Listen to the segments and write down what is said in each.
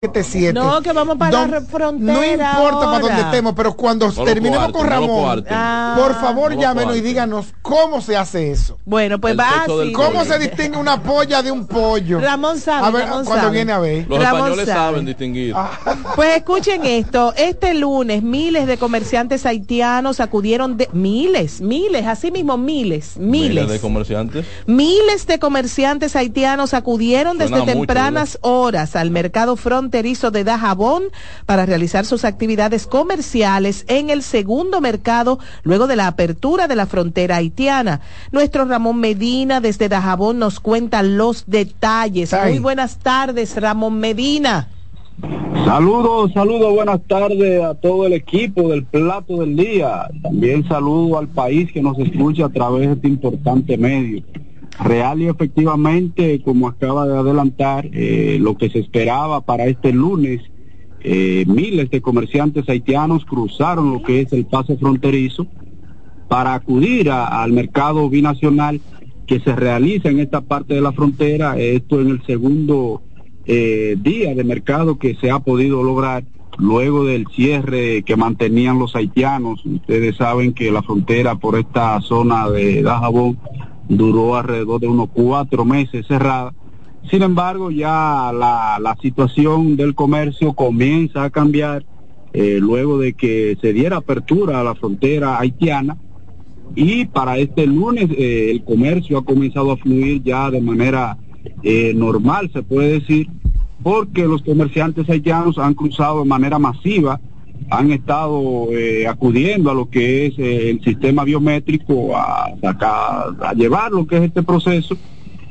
7. No, que vamos para la frontera. No importa para dónde estemos, pero cuando terminemos con Ramón, Ah. por favor llámenos y díganos cómo se hace eso. Bueno, pues va así. ¿Cómo se distingue una polla de un pollo? Ramón sabe. A ver, Ramón cuando sabe. viene a ver. Los Ramón españoles sabe. saben distinguir. Pues escuchen esto, este lunes miles de comerciantes haitianos acudieron de miles, miles, así mismo miles, miles. de comerciantes. Miles de comerciantes haitianos acudieron Suena desde mucho, tempranas horas al mercado fronterizo de Dajabón para realizar sus actividades comerciales en el segundo mercado luego de la apertura de la frontera haitiana. Nuestro Ramón Medina desde Dajabón nos cuenta los detalles. Ay. Muy buenas tardes, Ramón Medina. Saludos, saludos, buenas tardes a todo el equipo del Plato del Día. También saludo al país que nos escucha a través de este importante medio. Real y efectivamente, como acaba de adelantar, eh, lo que se esperaba para este lunes, eh, miles de comerciantes haitianos cruzaron lo que es el paso fronterizo para acudir a- al mercado binacional que se realiza en esta parte de la frontera, esto en el segundo eh, día de mercado que se ha podido lograr luego del cierre que mantenían los haitianos. Ustedes saben que la frontera por esta zona de Dajabón duró alrededor de unos cuatro meses cerrada. Sin embargo, ya la, la situación del comercio comienza a cambiar eh, luego de que se diera apertura a la frontera haitiana y para este lunes eh, el comercio ha comenzado a fluir ya de manera eh, normal, se puede decir, porque los comerciantes haitianos han cruzado de manera masiva, han estado eh, acudiendo a lo que es eh, el sistema biométrico, a, sacar, a llevar lo que es este proceso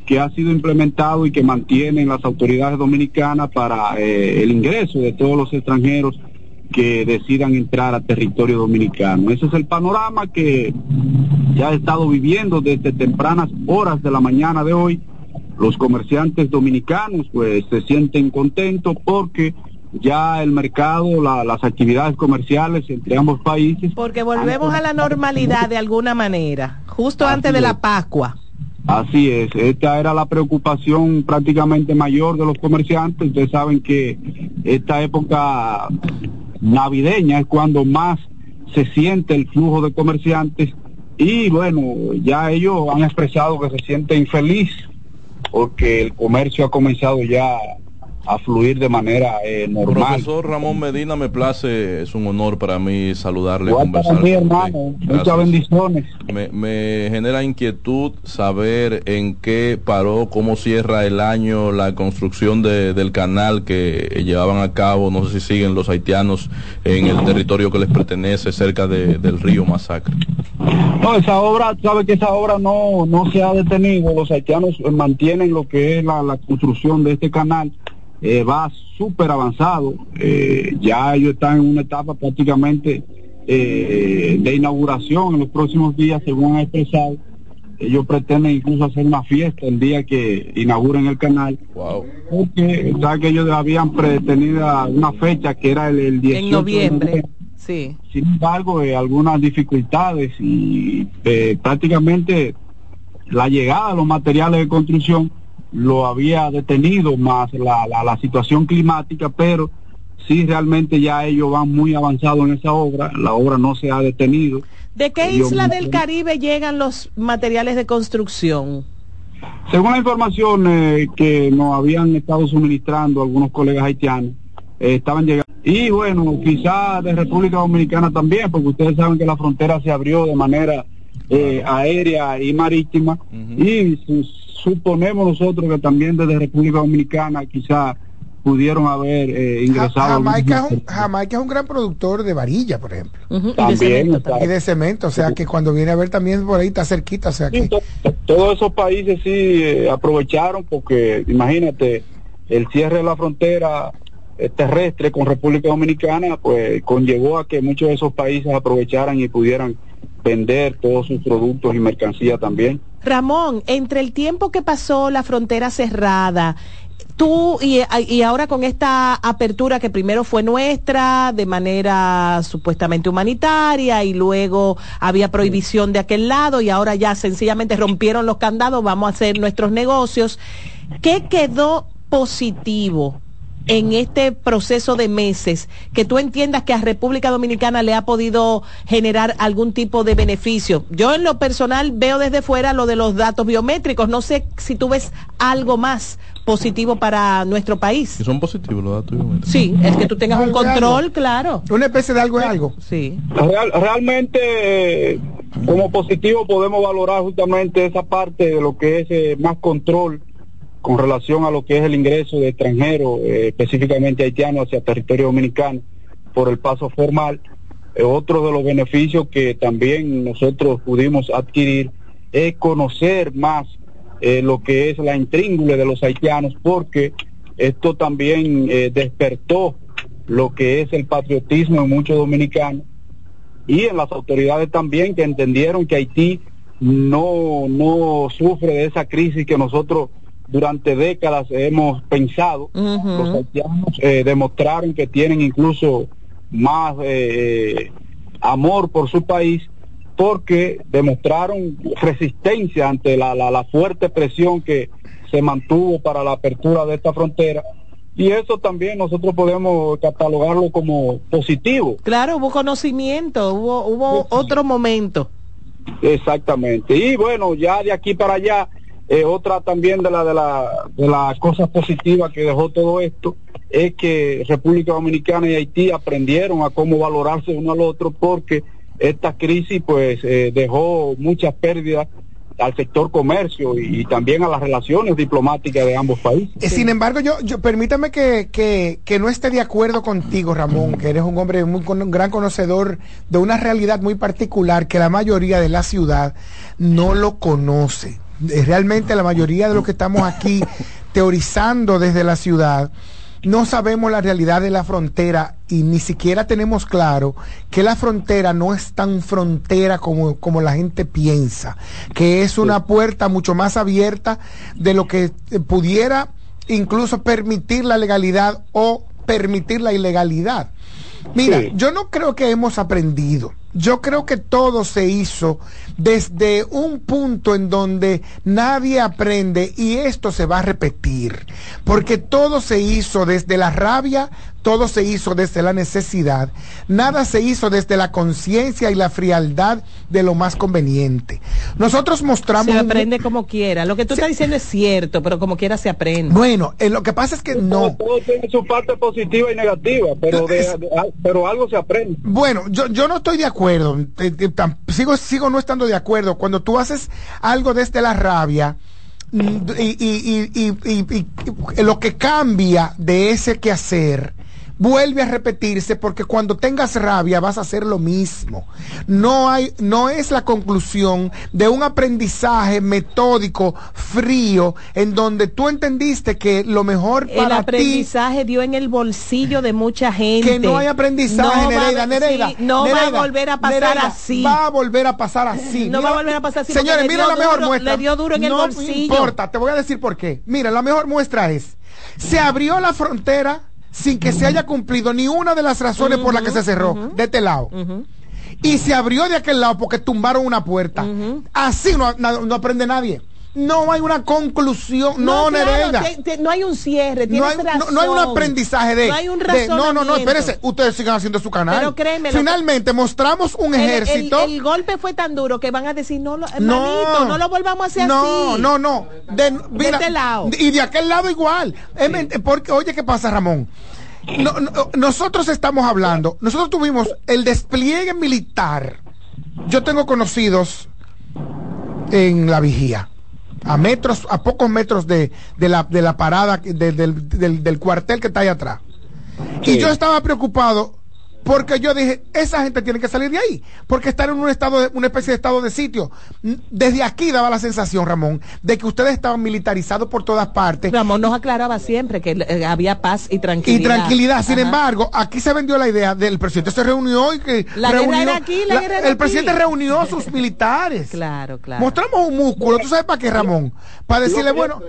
que ha sido implementado y que mantienen las autoridades dominicanas para eh, el ingreso de todos los extranjeros que decidan entrar a territorio dominicano. Ese es el panorama que ya he estado viviendo desde tempranas horas de la mañana de hoy. Los comerciantes dominicanos pues se sienten contentos porque ya el mercado, la- las actividades comerciales entre ambos países Porque volvemos a la normalidad de alguna manera, justo antes de la Pascua. Así es, esta era la preocupación prácticamente mayor de los comerciantes. Ustedes saben que esta época navideña es cuando más se siente el flujo de comerciantes y bueno, ya ellos han expresado que se sienten feliz porque el comercio ha comenzado ya a fluir de manera eh, normal. Profesor Ramón Medina, me place, es un honor para mí saludarle, conversar. mí, hermano, muchas bendiciones. Me, me genera inquietud saber en qué paró, cómo cierra el año la construcción de- del canal que llevaban a cabo, no sé si siguen los haitianos en el territorio que les pertenece cerca de- del río Masacre. No, esa obra, sabe que esa obra no, no se ha detenido. Los haitianos mantienen lo que es la, la construcción de este canal. Eh, va súper avanzado. Eh, ya ellos están en una etapa prácticamente eh, de inauguración en los próximos días, según han expresado. Ellos pretenden incluso hacer una fiesta el día que inauguren el canal. Porque sabe que ellos habían pretenido una fecha que era el, el 18 En de noviembre. Sí. sin embargo, eh, algunas dificultades y eh, prácticamente la llegada de los materiales de construcción lo había detenido más la, la, la situación climática, pero sí realmente ya ellos van muy avanzados en esa obra, la obra no se ha detenido. ¿De qué Ellos isla del Caribe llegan los materiales de construcción? Según la información eh, que nos habían estado suministrando algunos colegas haitianos, eh, estaban llegando. Y bueno, quizá de República Dominicana también, porque ustedes saben que la frontera se abrió de manera eh, aérea y marítima. Y su- suponemos nosotros que también desde República Dominicana quizá pudieron haber eh, ingresado. Jamaica es, un, Jamaica es un gran productor de varilla, por ejemplo. También, y de cemento, o sea que cuando viene a ver también por ahí está cerquita, o sea que... todos esos países sí eh, aprovecharon porque imagínate el cierre de la frontera eh, terrestre con República Dominicana pues conllevó a que muchos de esos países aprovecharan y pudieran vender todos sus productos y mercancía también. Ramón, entre el tiempo que pasó la frontera cerrada, tú y, y ahora con esta apertura que primero fue nuestra de manera supuestamente humanitaria y luego había prohibición de aquel lado y ahora ya sencillamente rompieron los candados, vamos a hacer nuestros negocios. ¿Qué quedó positivo en este proceso de meses que tú entiendas que a República Dominicana le ha podido generar algún tipo de beneficio? Yo en lo personal veo desde fuera lo de los datos biométricos. No sé si tú ves algo más positivo para nuestro país. ¿Y son positivos los datos biométricos? Sí, es que tú tengas un control, claro. Una especie de algo es algo. Sí. Real- realmente, como positivo, podemos valorar justamente esa parte de lo que es eh, más control con relación a lo que es el ingreso de extranjeros, eh, específicamente haitianos, hacia territorio dominicano por el paso formal. Eh, otro de los beneficios que también nosotros pudimos adquirir es conocer más eh, lo que es la intríngule de los haitianos, porque esto también despertó lo que es el patriotismo en muchos dominicanos y en las autoridades también que entendieron que Haití no, no sufre de esa crisis que nosotros durante décadas hemos pensado. Los haitianos eh, demostraron que tienen incluso más eh, amor por su país porque demostraron resistencia ante la, la, la fuerte presión que se mantuvo para la apertura de esta frontera y eso también nosotros podemos catalogarlo como positivo. Claro, hubo conocimiento, hubo, hubo otro momento. Exactamente. Y bueno, ya de aquí para allá, eh, otra también de la de la de las cosas positivas que dejó todo esto es que República Dominicana y Haití aprendieron a cómo valorarse uno al otro porque esta crisis pues eh, dejó muchas pérdidas al sector comercio y, y también a las relaciones diplomáticas de ambos países. Eh, Sin embargo, yo, yo permítame que, que, que no esté de acuerdo contigo, Ramón, que eres un hombre muy con- un gran conocedor de una realidad muy particular que la mayoría de la ciudad no lo conoce. Realmente la mayoría de los que estamos aquí teorizando desde la ciudad no sabemos la realidad de la frontera y ni siquiera tenemos claro que la frontera no es tan frontera como, como la gente piensa, que es una puerta mucho más abierta de lo que pudiera incluso permitir la legalidad o permitir la ilegalidad. Mira, Sí. yo no creo que hemos aprendido. Yo creo que todo se hizo desde un punto en donde nadie aprende y esto se va a repetir. Porque todo se hizo desde la rabia, todo se hizo desde la necesidad, nada se hizo desde la conciencia y la frialdad de lo más conveniente. Nosotros mostramos... Se un- aprende como quiera. Lo que tú estás diciendo es cierto, pero como quiera se aprende. Bueno, eh, lo que pasa es que no. Todo tiene su parte positiva y negativa, pero, de- de- pero algo se aprende. Bueno, yo, yo no estoy de acuerdo, sigo, sigo no estando de acuerdo. Cuando tú haces algo desde la rabia mm, y- y lo que cambia de ese quehacer vuelve a repetirse porque cuando tengas rabia vas a hacer lo mismo. No hay, no es la conclusión de un aprendizaje metódico, frío, en donde tú entendiste que lo mejor El para ti aprendizaje dio en el bolsillo de mucha gente. que no hay aprendizaje, No va Nereida, Nereida. sí, no va a volver a pasar Nereida, así. Va a volver a pasar así. No va a volver a pasar así Señores, mira la mejor muestra. le dio duro en el no bolsillo. importa, te voy a decir por qué. Mira, la mejor muestra es, se abrió la frontera sin que se haya cumplido ni una de las razones por las que se cerró, de este lado. Y se abrió de aquel lado porque tumbaron una puerta. Así no, no aprende nadie. No hay una conclusión. No, claro, Nereida. te- te- no hay un cierre, No hay, no- razón. no hay un aprendizaje de, No hay un de- no, no, no, espérese, ustedes sigan haciendo su canal. Pero créeme, Finalmente mostramos un El- el- ejército. El, golpe fue tan duro que van a decir, no, lo, hermanito, no, lo volvamos a hacer no, así. No, no, De, mira, este lado. Y de aquel lado igual. Porque, oye, ¿qué pasa, Ramón? No- no- nosotros estamos hablando, nosotros tuvimos el despliegue militar. Yo tengo conocidos en la vigía, a metros, a pocos metros de, de la, de la parada de- del, del- del cuartel que está ahí atrás. Y yo estaba preocupado porque yo dije, esa gente tiene que salir de ahí, porque están en un estado, de, una especie de estado de sitio. Desde aquí daba la sensación, Ramón, de que ustedes estaban militarizados por todas partes Ramón nos aclaraba siempre que eh, había paz y y tranquilidad. tranquilidad. Sin Ajá. embargo, aquí se vendió la idea del presidente se reunió y que La guerra reunió- era aquí, la guerra era el aquí. presidente reunió a sus militares. Claro, claro. Mostramos un músculo, ¿tú sabes para qué, Ramón? Para decirle, bueno,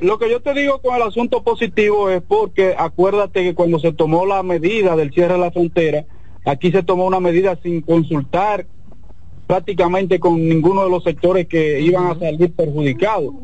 Lo que yo te digo con el asunto positivo es porque acuérdate que cuando se tomó la medida del cierre de la frontera, aquí se tomó una medida sin consultar prácticamente con ninguno de los sectores que iban a salir perjudicados.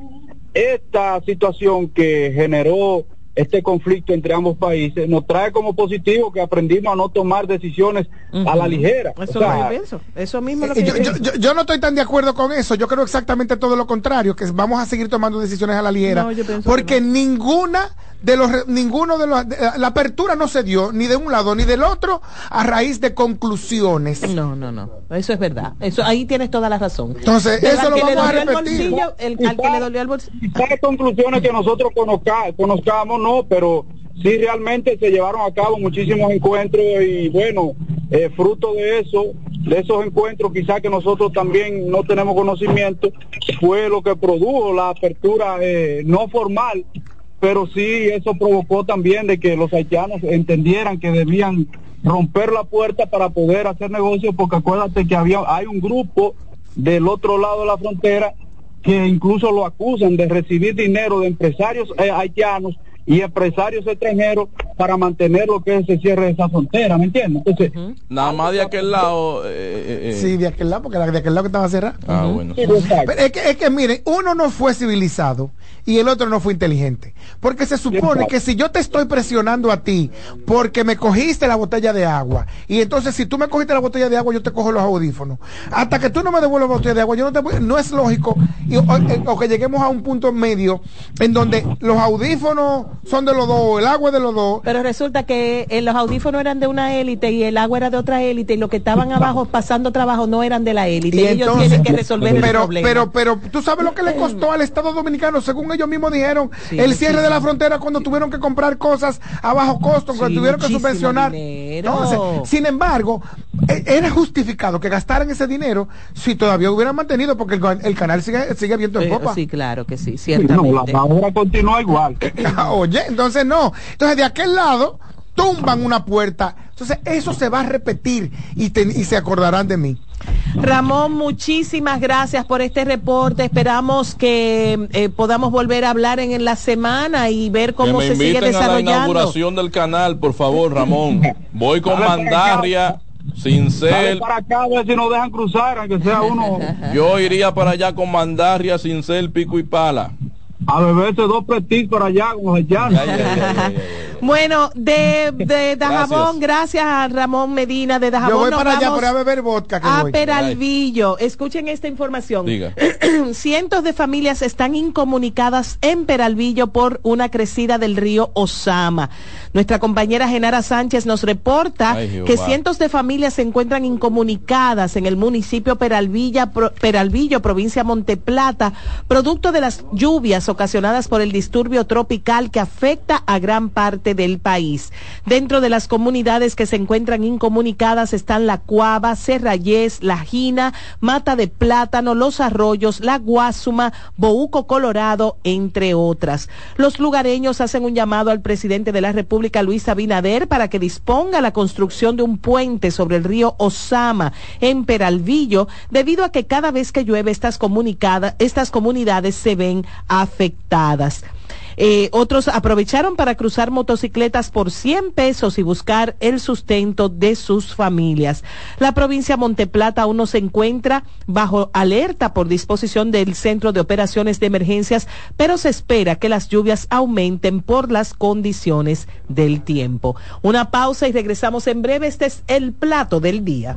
Esta situación que generó este conflicto entre ambos países, nos trae como positivo que aprendimos a no tomar decisiones a la ligera. Eso, eso, eso mismo lo que yo, yo, yo, no estoy tan de acuerdo con eso. Yo creo exactamente todo lo contrario, que vamos a seguir tomando decisiones a la ligera. porque ninguna de los ninguno de los la apertura no se dio ni de un lado ni del otro a raíz de conclusiones. No, no, no. Eso es verdad. Eso ahí tienes toda la razón. Entonces, eso lo vamos a repetir. El, al que le dolió el bolsillo. conclusiones que nosotros conozcamos, no, pero sí realmente se llevaron a cabo muchísimos encuentros y bueno, eh, fruto de eso, de esos encuentros quizás que nosotros también no tenemos conocimiento, fue lo que produjo la apertura eh, no formal pero sí eso provocó también de que los haitianos entendieran que debían romper la puerta para poder hacer negocios, porque acuérdate que había hay un grupo del otro lado de la frontera que incluso lo acusan de recibir dinero de empresarios eh, haitianos y empresarios extranjeros para mantener lo que es el cierre de esa frontera, ¿me entiendes? Entonces, nada más de aquel lado. Eh, eh, eh, sí, de aquel lado, porque de aquel lado que estaba cerrado. Ah, bueno. es, que, es que, miren, uno no fue civilizado y el otro no fue inteligente. Porque se supone que si yo te estoy presionando a ti porque me cogiste la botella de agua, y entonces si tú me cogiste la botella de agua, yo te cojo los audífonos. Hasta que tú no me devuelvas la botella de agua, yo no te no es lógico o que lleguemos a un punto medio en donde los audífonos son de los dos, el agua es de los dos. Pero resulta que eh, los audífonos eran de una élite y el agua era de otra élite y los que estaban abajo pasando trabajo no eran de la élite. Y, ellos tienen que resolver pero, el problema. Pero, pero, tú sabes lo que le costó al Estado Dominicano, según ellos mismos dijeron, el cierre de la frontera cuando tuvieron que comprar cosas a bajo costo, cuando tuvieron que subvencionar. sin embargo, e, era justificado que gastaran ese dinero si todavía hubieran mantenido, porque el, canal sigue, sigue abierto en popa. Sí, claro que sí, ciertamente. No, la, continúa igual. Oye, entonces no. Entonces de aquel lado tumban una puerta. Entonces eso se va a repetir y, y se acordarán de mí. Ramón, muchísimas gracias por este reporte. Esperamos que eh, podamos volver a hablar en, la semana y ver cómo se sigue desarrollando. A la inauguración del canal, por favor, Ramón. Voy con Mandarria. Sin ser. para acá a ver si nos dejan cruzar, aunque sea uno. Yo iría para allá con Mandarria, sin ser pico y pala a beberse dos petit por allá como se llama. Bueno, de, de Dajabón, gracias. a Ramón Medina de Dajabón. Yo voy para allá para beber vodka. a Peralvillo. Escuchen esta información. Cientos de familias están incomunicadas en Peralvillo por una crecida del río Osama. Nuestra compañera Genara Sánchez nos reporta que cientos de familias se encuentran incomunicadas en el municipio Peralvilla, Peralvillo, provincia Monteplata, producto de las lluvias ocasionadas por el disturbio tropical que afecta a gran parte del país. Dentro de las comunidades que se encuentran incomunicadas están La Cuava, Serrayés, La Jina, Mata de Plátano, Los Arroyos, La Guasuma, Bouco Colorado, entre otras. Los lugareños hacen un llamado al presidente de la República Luis Abinader para que disponga la construcción de un puente sobre el río Osama en Peralvillo, debido a que cada vez que llueve estas, estas comunidades se ven afectadas. Eh, otros aprovecharon para cruzar motocicletas por 100 pesos y buscar el sustento de sus familias. La provincia Monteplata aún no se encuentra bajo alerta por disposición del Centro de Operaciones de Emergencias, pero se espera que las lluvias aumenten por las condiciones del tiempo. Una pausa y regresamos en breve. Este es el plato del día.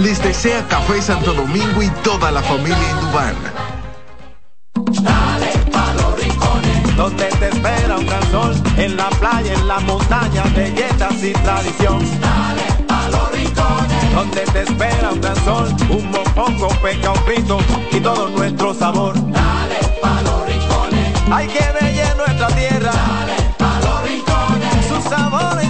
Les desea Café Santo Domingo y toda la familia Indubán. Dale pa' los rincones, donde te espera un gran sol, en la playa, en la montaña, belletas y tradición. Dale pa' los rincones, donde te espera un gran sol, un mopongo, peca, un frito y todo nuestro sabor. Dale hay que bella nuestra tierra. Dale pa' los rincones. Su sabor y su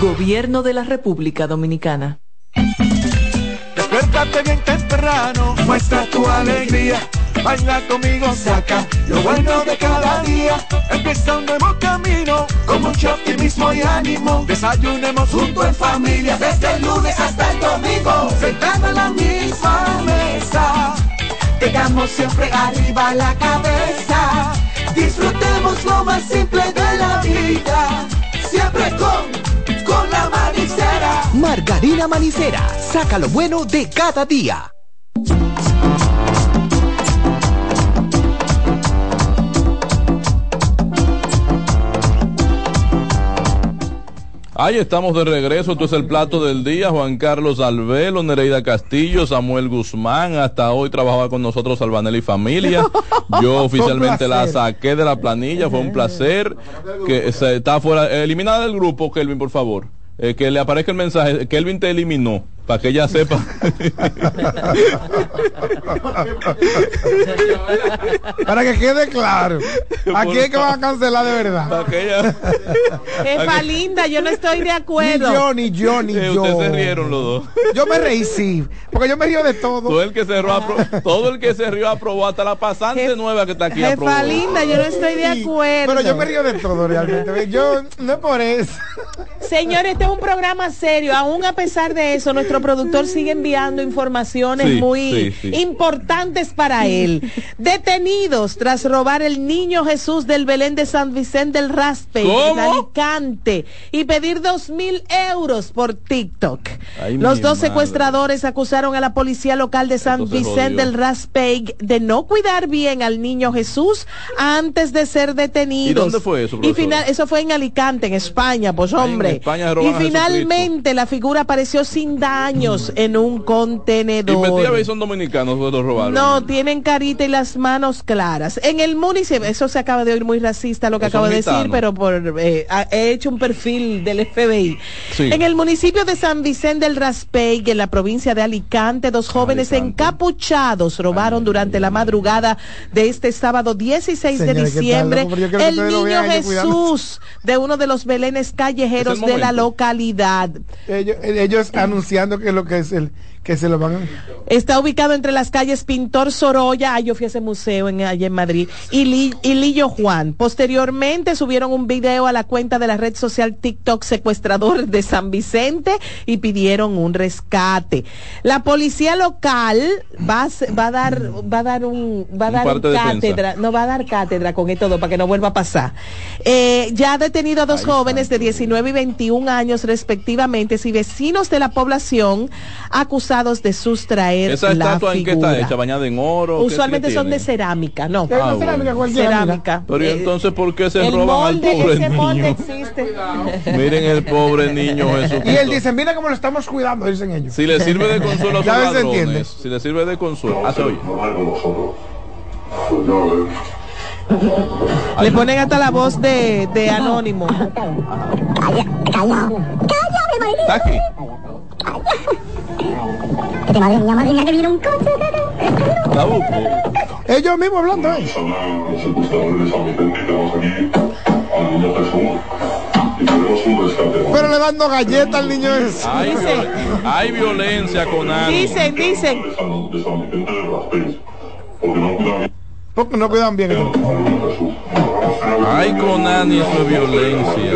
Gobierno de la República Dominicana. Despiértate bien temprano, muestra tu alegría. Baila conmigo, saca lo bueno de cada día. Empieza un nuevo camino, con mucho optimismo y ánimo. Desayunemos junto en familia, desde el lunes hasta el domingo. Sentado en la misma mesa, tengamos siempre arriba la cabeza. Disfrutemos lo más simple de la vida, siempre con, con la manicera. Margarina Manicera, saca lo bueno de cada día. Ahí estamos de regreso, esto es el plato del día, Juan Carlos Albelo, Nereida Castillo, Samuel Guzmán, hasta hoy trabajaba con nosotros Albanel y familia, yo oficialmente la saqué de la planilla, fue un placer, que se está fuera, eliminada del grupo, Kelvin, por favor, Eh, que le aparezca el mensaje, Kelvin te eliminó, para que ella sepa. Para que quede claro. Aquí es que van a cancelar de verdad. Para que ella... Jefa linda, yo no estoy de Ni acuerdo. yo, ni yo, ni Eh, yo. Ustedes se rieron los dos. Yo me reí, sí. Porque yo me río de todo. Todo el que se rió, apro- todo el que se rió aprobó, hasta la pasante nueva que está aquí aprobó. Jefa linda, yo no estoy de acuerdo. Pero yo me río de todo realmente. Yo, no es por eso. Señores, este es un programa serio. Aún a pesar de eso, nuestro productor sigue enviando informaciones Sí, muy sí, sí. importantes para él. Detenidos tras robar el niño Jesús del Belén de San Vicente del Raspe en. Alicante y pedir dos mil euros por TikTok. Ay, Los dos madre. secuestradores acusaron a la policía local de San Vicente del Raspeig de no cuidar bien al niño Jesús antes de ser detenidos. ¿Y dónde fue eso, Y final, eso fue en Alicante, en España, pues hombre. España y finalmente la figura apareció sin daños en un Y metí a contenedor. ver, son dominicanos, los robaron. No, tienen carita y las manos claras. En el municipio, eso se acaba de oír muy racista lo que acabo de decir, pero por eh, he hecho un perfil del FBI. Sí. En el municipio de San Vicente del Raspeig, en la provincia de Alicante, dos jóvenes encapuchados robaron durante la madrugada de este sábado 16 de Señores, ¿qué tal, diciembre el niño. Jesús de uno de los belenes callejeros de la localidad. Ellos, ellos anunciando que lo que es el que se lo van a... Está ubicado entre las calles Pintor Sorolla, ah, yo fui a ese museo en, allá en Madrid, y, Li- y Lillo Juan. Posteriormente subieron un video a la cuenta de la red social TikTok secuestrador de San Vicente y pidieron un rescate. La policía local va a, se- va a dar, va a dar un, va a Un dar parte de cátedra, no va a dar cátedra con esto todo para que no vuelva a pasar. Eh, ya ha detenido a dos jóvenes de 19 y 21 años respectivamente, y vecinos de la población acusados de sustraer ¿Esa la estatua en qué está figura. hecha? ¿Bañada en oro? ¿Qué- Usualmente son de tiene? cerámica, no. Ah, bueno. cerámica Cerámica. Pero ¿y Eh, entonces por qué se el roban al molde, pobre ese molde niño? existe. Miren el pobre niño Jesús. Y él dice, mira cómo lo estamos cuidando, dicen ellos. Si le sirve de consuelo a sus ladrones, si le sirve de consuelo, ah, se oye. Le ponen hasta la voz de, de anónimo. Está aquí. madre mía, madre mía, que viene un coche. La busco. Ellos mismos hablando, ¿eh? Pero le dando galletas al niño ese. Hay, viol- hay violencia con algo. Dicen, dicen. Porque no cuidan bien. Ay, Conani, eso es violencia.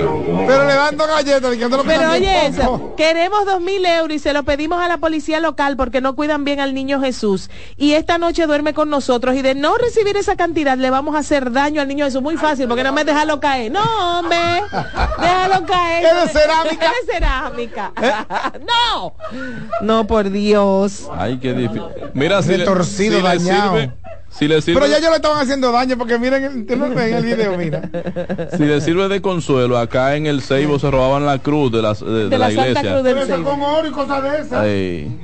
Pero le dando galletas. diciendo que Pero también oye, eso, queremos dos mil euros y se lo pedimos a la policía local porque no cuidan bien al niño Jesús. Y esta noche duerme con nosotros y de no recibir esa cantidad le vamos a hacer daño al niño Jesús. Muy fácil, porque no me déjalo caer. No, hombre, déjalo caer. Es de cerámica. Es de cerámica. no, no, por Dios. Ay, qué difícil. Mira, si le, Retorcido, si le dañado. sirve, si le sirve, Pero ya ellos le estaban haciendo daño porque miren, el- en el video, mira. si le sirve de consuelo, acá en el Seibo se robaban la cruz de, las, de, de la, iglesia. Pero eso con oro y cosas de esas. Ay.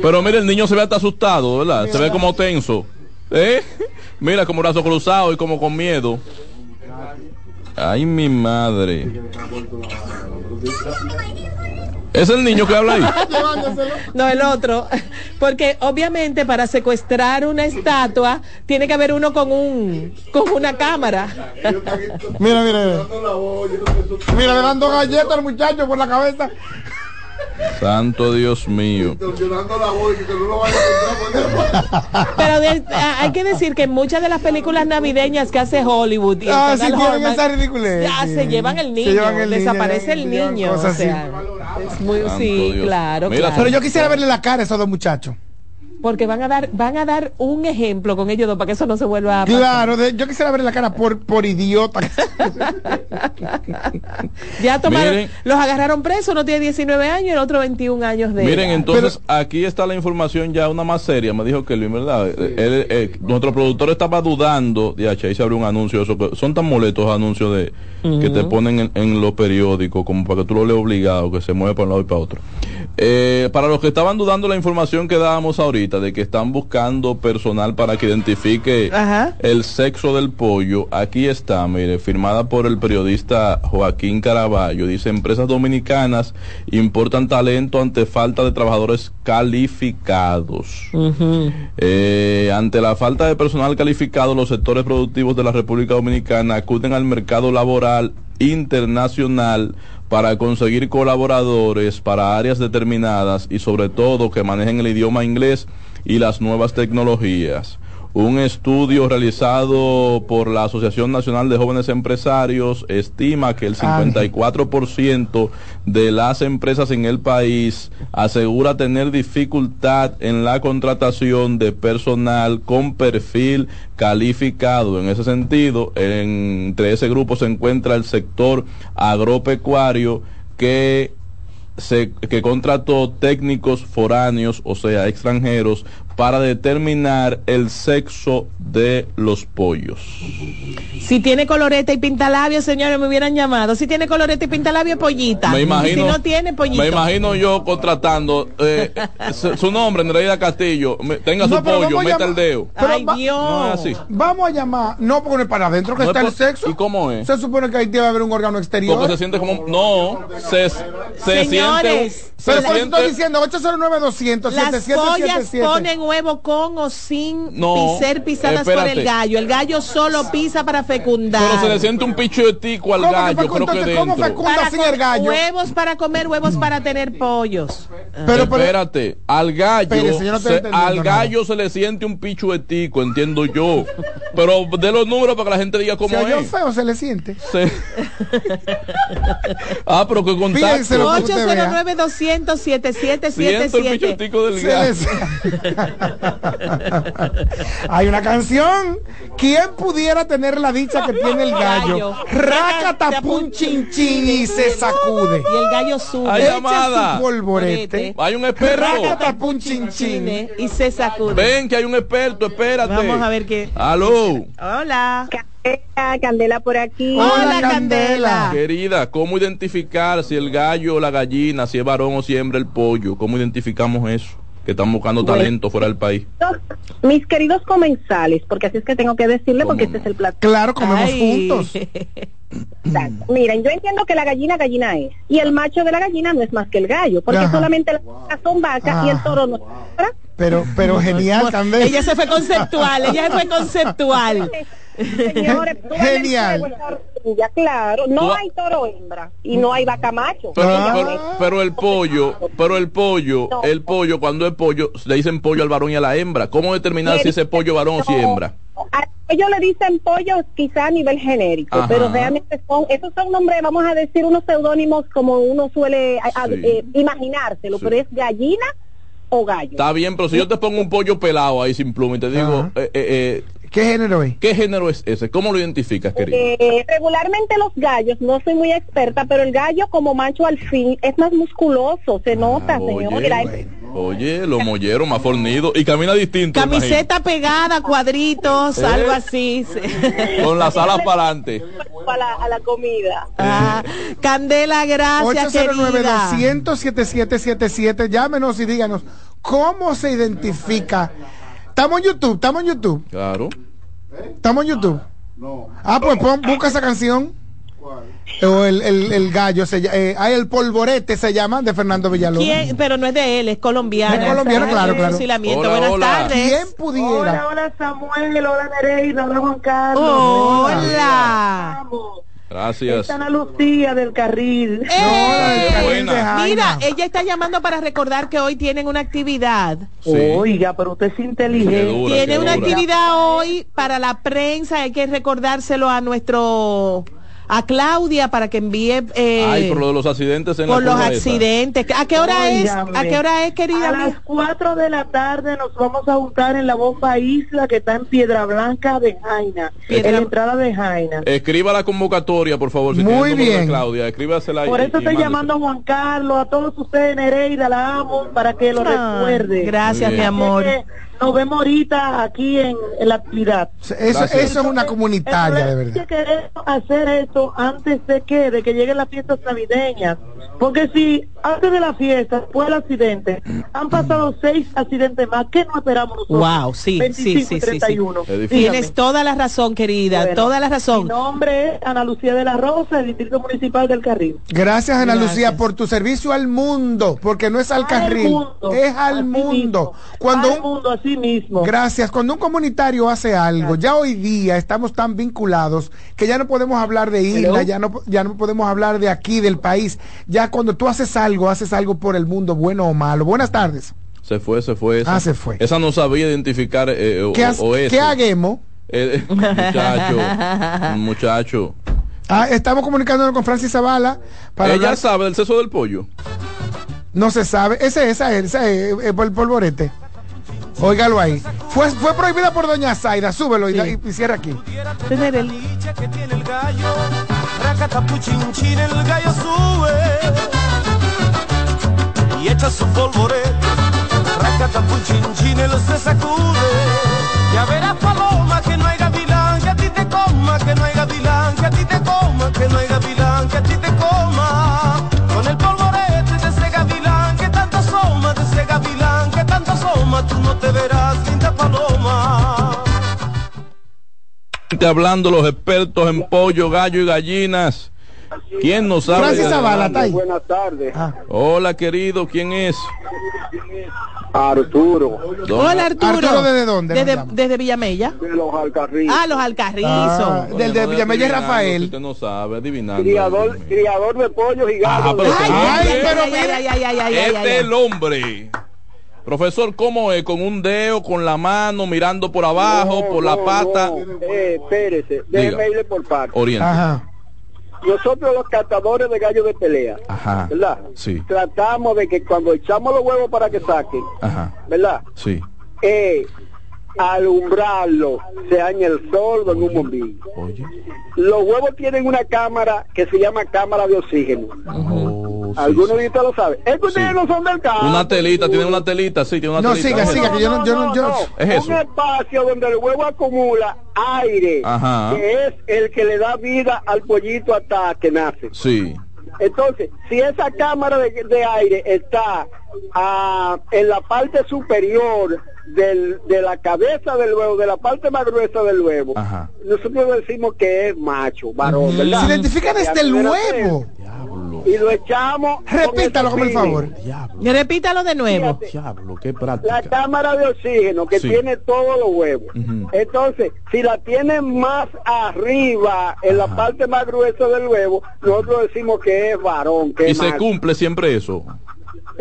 Pero mira, el niño se ve hasta asustado, ¿verdad? Se ve como tenso. ¿Eh? Mira, como brazo cruzado y como con miedo. Ay, mi madre. ¿Es el niño que habla ahí? No, el otro. Porque obviamente para secuestrar una estatua tiene que haber uno con un con una cámara. Mira, mira, mira. Mira, le dando galletas al muchacho por la cabeza. Santo Dios mío. Pero de- a- hay que decir que muchas de las películas navideñas que hace Hollywood y Ah, sí, ya sí. se llevan el niño, llevan el niño, desaparece el niño. cosas o sea, es muy, Santo sí, Dios. claro, Mira, claro. Pero yo quisiera verle la cara a esos dos muchachos. Porque van a dar van a dar un ejemplo con ellos dos para que eso no se vuelva a pasar. Claro, de- yo quisiera verle la cara por, por idiota. Ya tomaron, Miren. los agarraron presos, uno tiene 19 años y el otro 21 años de Miren, edad. entonces aquí está la información ya una más seria, me dijo Kelvin, ¿verdad? Eh, él, eh, nuestro productor estaba dudando, de ahí se abrió un anuncio, eso, que son tan molestos los anuncios de que te ponen en, en los periódicos como para que tú lo leas obligado, que se mueve para un lado y para otro. Eh, para los que estaban dudando la información que dábamos ahorita, de que están buscando personal para que identifique Ajá. el sexo del pollo, aquí está, mire, firmada por el periodista Joaquín Caraballo. Dice, empresas dominicanas importan talento ante falta de trabajadores calificados. Eh, ante la falta de personal calificado, los sectores productivos de la República Dominicana acuden al mercado laboral internacional para conseguir colaboradores para áreas determinadas y sobre todo que manejen el idioma inglés y las nuevas tecnologías. Un estudio realizado por la Asociación Nacional de Jóvenes Empresarios estima que el 54% de las empresas en el país asegura tener dificultad en la contratación de personal con perfil calificado. En ese sentido, entre ese grupo se encuentra el sector agropecuario que se, que contrató técnicos foráneos, o sea, extranjeros, para determinar el sexo de los pollos. Si tiene coloreta y pintalabios, señores, me hubieran llamado. Si tiene coloreta y pintalabios, pollita. Me imagino, Y si no tiene, pollito. me imagino yo contratando eh, su, su nombre, Nereida Castillo, me- tenga su No, pero pollo, meta llamar- el dedo. Pero Ay, va- Dios. No es así. Vamos a llamar, no porque para adentro que No es está el sexo. ¿Y cómo es? Se supone que ahí debe haber un órgano exterior. Porque se siente como no, se, se Señores, siente, Pero se por eso estoy siente diciendo 809 200 Las pollas 7777. ponen huevo con o sin No, ser pisadas por espérate. el gallo. El gallo solo pisa para fecundar. pero se le siente un picho de tico al ¿Cómo que gallo, fecunda? creo que Entonces, ¿cómo dentro. fecunda? para sin el gallo. huevos para comer, huevos para tener pollos. Pero, pero- Espérate, al gallo, Espérese, no se- al nada. gallo se le siente un picho de tico, entiendo yo. Pero de los números para que la gente diga cómo si oyó es. feo se le siente. Se- ah, pero que contacto. que usted vea. 809 200 Siento el picho 7777 tico del Se Hay una canción. ¿Quién pudiera tener la dicha que tiene el gallo? Racatapun chin chin y se sacude. Y el gallo sube. Hay Echa llamada. su polvorete. Hay un experto. Racatapun chin chin. Chine y se sacude. Ven que hay un experto, espérate. Vamos a ver qué. Aló. Hola. Candela, Candela por aquí. Hola, Candela. Candela. Querida, ¿cómo identificar si el gallo o la gallina, si es varón o si hembra el pollo? ¿Cómo identificamos eso? Que están buscando Bueno. talento fuera del país. Mis queridos comensales, porque así es que tengo que decirle, porque ¿Cómo este es el plato. Claro, comemos Ay. juntos. Exacto. Miren, yo entiendo que la gallina gallina es, y el macho de la gallina no es más que el gallo, porque Ajá. solamente las vacas son vacas y el Ajá. toro no es. Pero, pero genial, Candela. Ella se fue conceptual, ella se fue conceptual. Señores, Genial. Claro, no hay toro hembra y no hay vaca macho. Pero, Ah. pero, pero el pollo, pero el pollo, No. el pollo, cuando es pollo, le dicen pollo al varón y a la hembra. ¿Cómo determinar si ese pollo varón o si hembra? Ellos le dicen pollo quizá a nivel genérico, Ajá. pero realmente son, esos son nombres, vamos a decir, unos seudónimos como uno suele a- eh, imaginárselo, Sí. pero es gallina o gallo. Está bien, pero si yo te pongo un pollo pelado ahí sin pluma y te digo, eh, eh, eh, ¿Qué género es? ¿qué género es ese? ¿Cómo lo identificas, querido? Eh, regularmente los gallos, no soy muy experta, pero el gallo como macho al fin es más musculoso, se nota, señor. Oye, Mira, oye, lo mollero más fornido y camina distinto. Camiseta pegada, cuadritos, Eh. algo así. Con las alas para adelante. a la, a la comida. Ah, Candela, gracias, querida. 809-200-7777. Llámenos y díganos cómo se identifica. Estamos en YouTube, estamos en YouTube. Claro. Estamos en YouTube. Ah, pues pon, busca esa canción. O el, el, el gallo, se, eh, ah, el polvorete se llama, de Fernando Villalobos. ¿Quién? Pero no es de él, es colombiano. Es colombiano, claro, claro. Hola, Buenas hola. tardes. ¿Quién pudiera? Hola, hola Samuel, hola Nereida, hola Juan Carlos. Hola. Gracias. Esta Ana Lucía del Carril. ¡Eh! buena. Mira, ella está llamando para recordar que hoy tienen una actividad. Oiga, pero usted es inteligente. dura, Tiene qué una dura. actividad hoy para la prensa, hay que recordárselo a nuestro a Claudia para que envíe eh, Ay, por lo de los accidentes en por la los accidentes. ¿A qué hora es? ¿A qué hora es, querida? A mía? las 4 de la tarde nos vamos a juntar en la Bomba Isla que está en Piedra Blanca de Jaina, Piedra- en la entrada de Jaina. Escriba la convocatoria, por favor. Si Muy bien. Claudia, escríbasela Por y- eso y estoy llamando a Juan Carlos, a todos ustedes, Nereida, la amo, para que lo Ah, recuerde. gracias, mi amor. Nos vemos ahorita aquí en, en la actividad. Eso, eso es una comunitaria, de Es verdad. que queremos hacer esto antes de que, de que lleguen las fiestas navideñas. Porque si antes de la fiesta fue el accidente, han pasado seis accidentes más, ¿qué no esperamos nosotros? Wow, sí, 25 sí, sí, y sí, sí. 31. Es difícil. Dígame. Tienes toda la razón, querida, Bueno, toda la razón. Mi nombre es Ana Lucía de la Rosa, del Distrito Municipal del Carril. Gracias, Ana Gracias. Lucía, por tu servicio al mundo, porque no es al Al carril, mundo, es al así mundo. mismo. Cuando Al un, mundo así mismo. Gracias. Cuando un comunitario hace algo, ya hoy día estamos tan vinculados que ya no podemos hablar de isla, Hello. ya no, ya no podemos hablar de aquí, del país. Ya cuando tú haces algo, haces algo por el mundo, bueno o malo. Buenas tardes. Se fue, se fue. Esa. Ah, se fue. Esa no sabía identificar eh, o, ¿Qué, has- o eso. ¿qué haguemos? Eh, muchacho, muchacho. Ah, estamos comunicándonos con Francis Zavala para Ella hablar- sabe del seso del pollo. No se sabe. Ese, esa es, esa es, eh, el polvorete. Óigalo ahí. Fue, fue prohibida por Doña Zaida. Súbelo y, Sí. y- y cierra aquí. Tener el- gallo sube y echa su polvorete, racatapuchinchin, él se sacude. Ya verás paloma que no hay gavilán, que a ti te coma, que no hay gavilán, que a ti te coma, que no hay gavilán, que a ti te coma. Con el polvorete de ese gavilán, que tanto asoma, de ese gavilán, que tanto asoma, tú no te verás, linda paloma. Hablando los expertos en pollo, gallo y gallinas. ¿Quién nos sabe? Francis Zavala. Buenas tardes. Ah. Hola, querido, ¿quién es? Arturo, ¿Dónde? Hola Arturo. Arturo, ¿desde dónde Desde, desde Villamella. de los Alcarrizos. Ah, los Alcarrizos. Ah, del de Villamella adivinando, Rafael. Usted no sabe, adivinando. criador, criador de pollos y Ah, gallos. pero Ay, este ay, hombre- pero ay, mira. ay, ay, ay, ay, ay, ay. es el hombre. Profesor, ¿cómo es? ¿Con un dedo, con la mano, mirando por abajo, No, por la no, pata? no. Eh, espérese, déjeme Diga. irle por parte. Oriente. Ajá. Nosotros los catadores de gallos de pelea, Ajá. ¿verdad? Sí. Tratamos de que cuando echamos los huevos para que saquen, Ajá. ¿verdad? Sí. Eh, alumbrarlo, sea en el sol o en un bombillo. Oye. Los huevos tienen una cámara que se llama cámara de oxígeno. Oh, Algunos sí. de ustedes lo saben. Es que ustedes Sí. no son del campo. Una telita, tiene una telita, sí, tiene una No, telita. siga, siga, que yo no, yo no, yo Es eso. Un espacio donde el huevo acumula aire, Ajá. que es el que le da vida al pollito hasta que nace. Sí. Entonces, si esa cámara de, de aire está ah, en la parte superior del, de la cabeza del huevo, de la parte más gruesa del huevo, Ajá. nosotros decimos que es macho, varón, ¿verdad? Se identifica desde el huevo. Diablo. Y lo echamos. Repítalo, feeling. favor. Diablo. Repítalo de nuevo. Fíjate, Diablo, qué La práctica. cámara de oxígeno que Sí. tiene todos los huevos. Entonces, si la tiene más arriba, en la parte más gruesa del huevo, nosotros decimos que es varón, que Y es se macho. cumple siempre eso.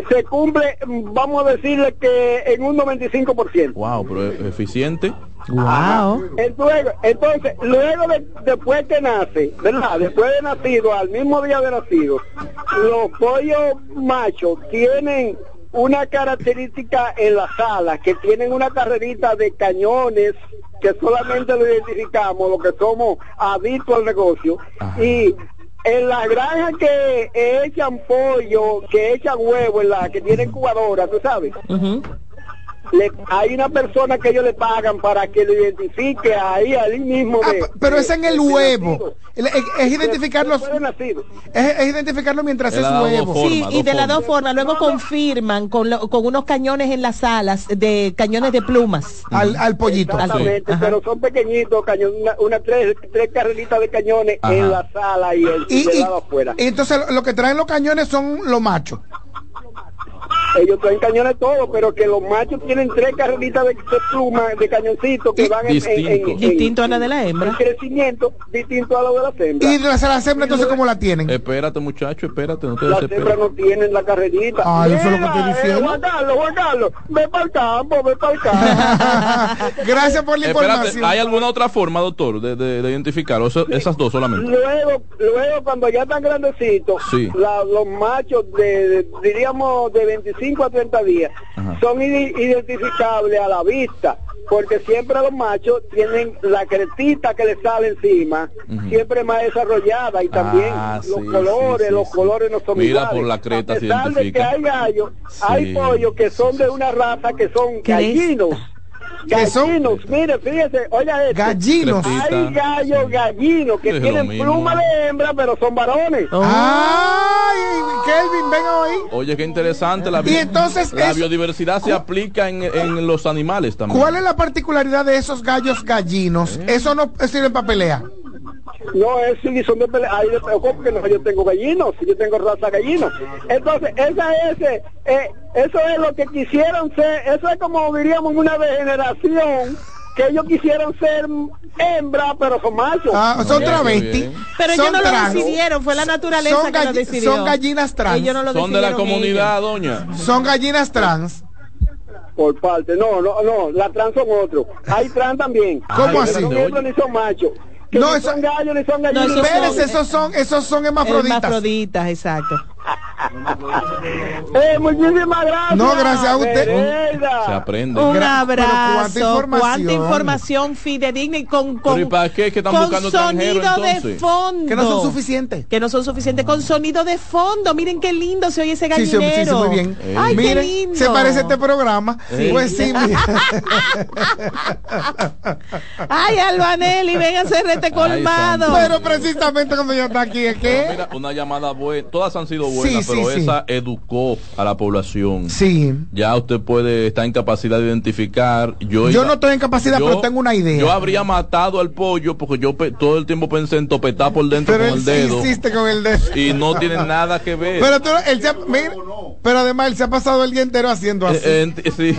Se cumple, vamos a decirle que en un 95%. Wow, pero es eficiente. Wow. Entonces, entonces luego de, después que nace, ¿verdad? Después de nacido, al mismo día de nacido, los pollos machos tienen una característica en las alas, que tienen una carrerita de cañones que solamente lo identificamos, los que somos adictos al negocio, y en las granjas que echan pollo, que echan huevo, en las que tienen cubadoras, tú sabes, le- hay una persona que ellos le pagan para que lo identifique ahí, ahí mismo. de- Ah, Pero es en el de huevo. Es, es identificarlo. Es, es identificarlo mientras es huevo. dos Sí, y de las dos formas. Luego confirman con, lo- con unos cañones en las alas, de cañones de plumas. Al, al pollito. Exactamente, Ajá. pero son pequeñitos, cañón, una, una tres, tres carreritas de cañones Ajá. en la sala y el Y, de y- lado afuera. y entonces lo que traen los cañones son los machos. Ellos traen cañones todos, pero que los machos tienen tres carreritas de, de pluma, de cañoncitos que Y- van en, en- en- Distinto a la de la hembra. crecimiento, distinto a lo de las hembras. Y las, las hembras entonces cómo la tienen. Espérate, muchacho, espérate, no te Las hembras no tienen la carrerita. Ah, eso es lo que estoy eh, diciendo. Juan Carlos, Juan Carlos, ve para el campo, ve para el campo. Gracias por la Espérate, información. ¿hay alguna otra forma, doctor, de, de, de identificar? O sea, esas dos solamente. Luego, luego cuando ya están grandecitos, Sí. la- los machos de, de- diríamos de 25 a 30 días Ajá. son ide- identificables a la vista, porque siempre los machos tienen la cretita que les sale encima, siempre más desarrollada y también Ah, los sí, colores, sí, sí, los sí. colores no son Mira, iguales. por la creta a se pesar de que identifica. hay gallos, hay Sí, pollos que son de una raza que son ¿Qué es? Gallinos. ¿Qué son? Gallinos, mire, fíjese, oiga esto. Gallinos. Hay gallos gallinos que Es tienen pluma de hembra, pero son varones. Oh. Ay, Kelvin, ven hoy. Oye, qué interesante. La, Y entonces la es- biodiversidad se aplica en, en los animales también. ¿Cuál es la particularidad de esos gallos gallinos? ¿Eh? Eso no sirve para pelea. No, es si son de pelea. Ay, de- ¿cómo que no? Yo tengo gallinos, yo tengo raza gallina. Entonces, esa es, eh, eh, eso es lo que quisieron ser, eso es como diríamos una degeneración, que ellos quisieron ser hembra, pero son machos. Ah, son Qué travesti. bien. Pero ellos son no lo decidieron, fue la naturaleza Son que lo decidió. son gallinas trans. Ellos no lo Son de la comunidad, doña. Son gallinas trans. Por parte, no, no, no, la trans son otros. Hay trans también. ¿Cómo Que así? No son hembras ni son machos. Que No, no, son gallos ni son gallinas. esos son- Espérese, esos son, esos son hermafroditas. Hermafroditas, exacto. Eh, muchísimas gracias. No, gracias a usted. Se aprende. Un abrazo. cuánta información. Cuánta información fidedigna y con, con, Pero ¿y para qué? ¿Que están con buscando sonido de fondo. Que no son suficientes. Que no son suficientes. Con sonido de fondo. Miren qué lindo se oye ese Sí, sí, gallinero. sí, sí, muy bien. Ay, qué Miren, lindo. se parece a este programa. Pues sí, mira. Ay, Albanelli, ven a hacer este colmado. Pero precisamente cuando ya está aquí, es que. mira, una llamada buena. Todas han sido buenas, Sí, pero sí, sí. esa educó a la población. Sí. Ya usted puede estar en capacidad de identificar. Yo, Yo iba- no estoy en capacidad, yo- pero tengo una idea. Yo habría matado al pollo porque yo pe- todo el tiempo pensé en topetar por dentro Pero con él el sí dedo. insiste con el dedo. Y no tiene nada que ver. Pero, tú, él se ha- mira, pero además él se ha pasado el día entero haciendo así. Eh, ent- sí.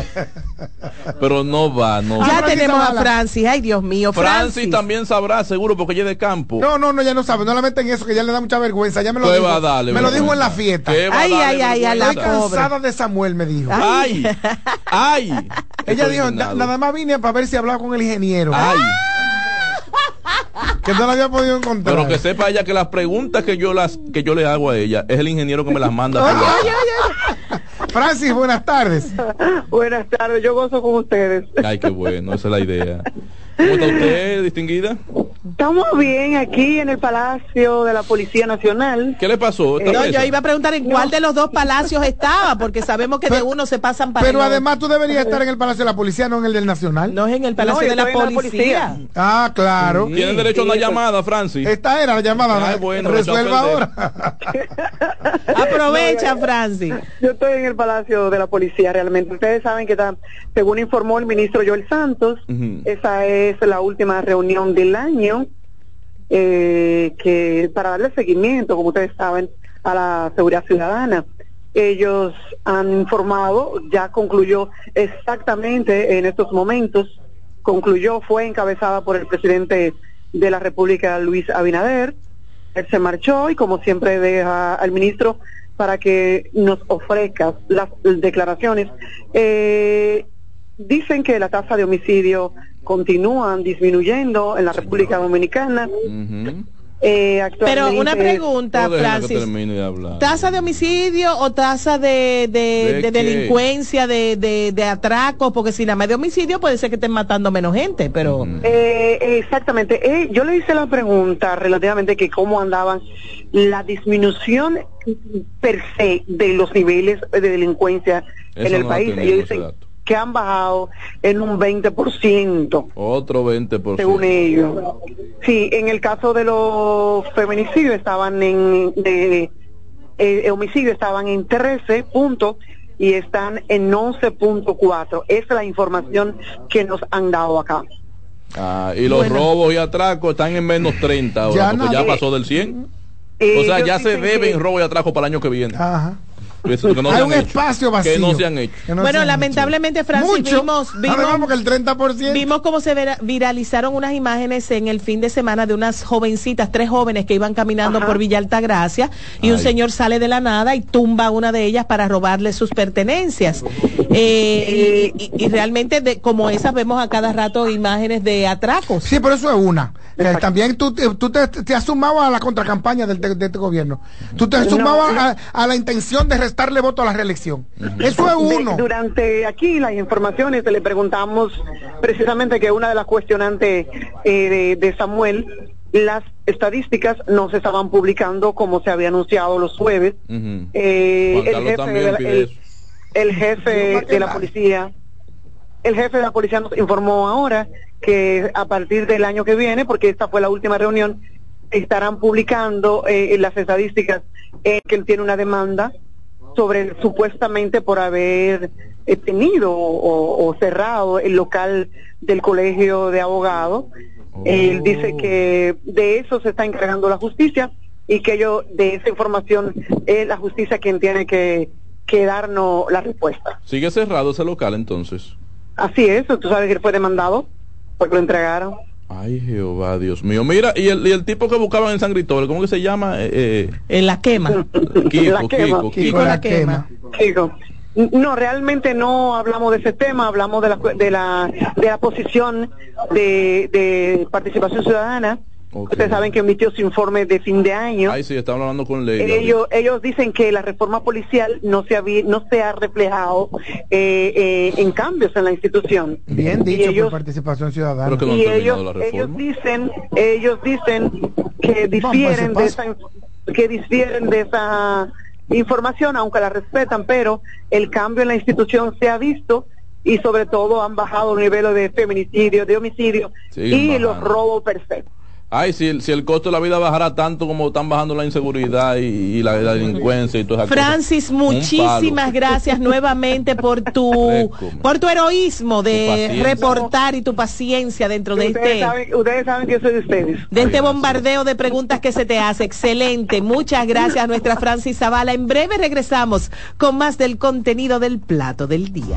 Pero no va, no Ya va. tenemos a Francis. Ay, Dios mío, Francis, Francis. también sabrá, seguro, porque ella es de campo. No, no, no, ya no sabe. No le meten eso, que ya le da mucha vergüenza. Ya me lo ¿Qué dijo. va a darle me lo dijo en la fiesta. ¿Qué va a Ay, ay, ay, a la Estoy pobre. cansada de esa mujer, me dijo. Ay, ay. Ella Estoy dijo, indignado. "Na- nada más vine para ver si hablaba con el ingeniero. Ay, Que no la había podido encontrar. pero que sepa ella que las preguntas que yo las que yo le hago a ella es el ingeniero que me las manda. por Oye, WhatsApp. oye, oye. Francis, buenas tardes. Buenas tardes, yo gozo con ustedes. Ay, qué bueno, esa es la idea. ¿Cómo está usted, distinguida? Estamos bien aquí en el Palacio de la Policía Nacional. ¿Qué le pasó? ¿Está No, presa? yo iba a preguntar en cuál de los dos palacios estaba, porque sabemos que de uno se pasan para Pero el otro. además tú deberías estar en el Palacio de la Policía, no en el del Nacional. No es en el Palacio No, de la Policía. Ah, claro. Tienen derecho a una Sí, pues. llamada, Francis. Esta era la llamada. Ay, bueno, Resuelva ahora. Aprovecha, Francis. Yo estoy en el Palacio de la Policía realmente. Ustedes saben que está, según informó el ministro Joel Santos, esa es la última reunión del año eh, que para darle seguimiento, como ustedes saben, a la seguridad ciudadana. Ellos han informado, ya concluyó exactamente en estos momentos, concluyó, fue encabezada por el presidente de la República, Luis Abinader. Él se marchó y como siempre deja al ministro para que nos ofrezcas las declaraciones. Eh, dicen que la tasa de homicidio continúan disminuyendo en la República Dominicana. Eh, Pero actualmente- una pregunta, Francis. de. ¿Tasa de homicidio o tasa de, de, ¿De de qué? delincuencia, de, de, de atracos? Porque si nada más de homicidio puede ser que estén matando menos gente, pero... Eh, exactamente. Eh, yo le hice la pregunta relativamente que cómo andaban la disminución per se de los niveles de delincuencia Eso en el no país. Ellos ese dicen dato. Que han bajado en un 20%. Otro 20%. según ellos. Sí, en el caso de los feminicidios estaban en de eh, homicidios estaban en 13 puntos y están en 11.4. Esa es la información que nos han dado acá. Ah, y los Bueno. robos y atracos están en menos 30 ahora, Ya porque no- ya eh, pasó del 100. Eh, o sea, ya se deben que- robo y atraco para el año que viene. Ajá. Eso, que no Hay un hecho. espacio vacío. Que no se han hecho. No bueno, han lamentablemente, Francis, Mucho. vimos, vimos, el 30%. vimos cómo se vera- viralizaron unas imágenes en el fin de semana de unas jovencitas, tres jóvenes que iban caminando por Villa Altagracia y un señor sale de la nada y tumba a una de ellas para robarle sus pertenencias. Eh, y, y- y realmente, de, como esas, vemos a cada rato imágenes de atracos. Sí, pero eso es una. Eh, también tú, te- tú te, te has sumado a la contracampaña del, de, de este gobierno. Tú te has sumado no. a, a la intención de restarle voto a la reelección. Eso es De- uno. durante aquí las informaciones le preguntamos precisamente que una de las cuestionantes eh, de, de Samuel, las estadísticas no se estaban publicando como se había anunciado los jueves. Eh, el jefe, de la, el jefe de la policía, el jefe de la policía nos informó ahora que a partir del año que viene, porque esta fue la última reunión, estarán publicando eh, las estadísticas eh, que él tiene una demanda sobre supuestamente por haber eh, tenido o, o cerrado el local del colegio de abogados. Él dice que de eso se está encargando la justicia y que yo de esa información es la justicia quien tiene que, que darnos la respuesta. Sigue cerrado ese local entonces. Así es, tú sabes que fue demandado porque lo entregaron. Ay, Jehová, Dios mío. Mira, y el, y el tipo que buscaban en San Cristóbal, ¿cómo que se llama? Eh, En la quema. eh, Kiko, La quema. Kiko, Kiko Kiko. la quema. Chico, no, realmente no hablamos de ese tema, hablamos de la, de la, de la posición de, de participación ciudadana. Ustedes saben que emitió su informe de fin de año. Ay, sí, estaba hablando con Ley. Ellos, ellos dicen que la reforma policial no se, había, no se ha reflejado eh, eh, en cambios en la institución. Bien Y dicho ellos- por participación ciudadana. No y ellos, ellos dicen, ellos dicen que difieren de esa, que difieren de esa información, aunque la respetan, pero el cambio en la institución se ha visto y sobre todo han bajado los niveles de feminicidio, de homicidio Siguen y los robos per se. Ay, si el, si el costo de la vida bajara tanto como están bajando la inseguridad y, y la, la delincuencia y todas esas Francis, cosas. Muchísimas gracias nuevamente por tu por tu heroísmo de reportar y tu paciencia dentro de Ustedes, este saben, ustedes saben que soy de ustedes. de este bombardeo de preguntas que se te hace. Excelente. Muchas gracias a nuestra Francis Zavala. En breve regresamos con más del contenido del plato del día.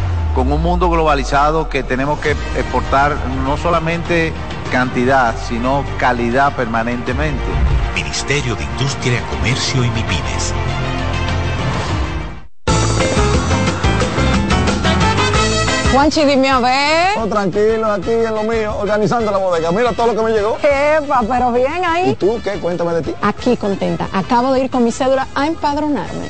con un mundo globalizado que tenemos que exportar no solamente cantidad, sino calidad permanentemente. Ministerio de Industria, Comercio y MIPIMES. Juanchi, dime a ver. Oh, tranquilo, aquí en lo mío, organizando la bodega. Mira todo lo que me llegó. Epa, pero bien ahí. ¿Y tú qué? Cuéntame de ti. Aquí contenta. Acabo de ir con mi cédula a empadronarme.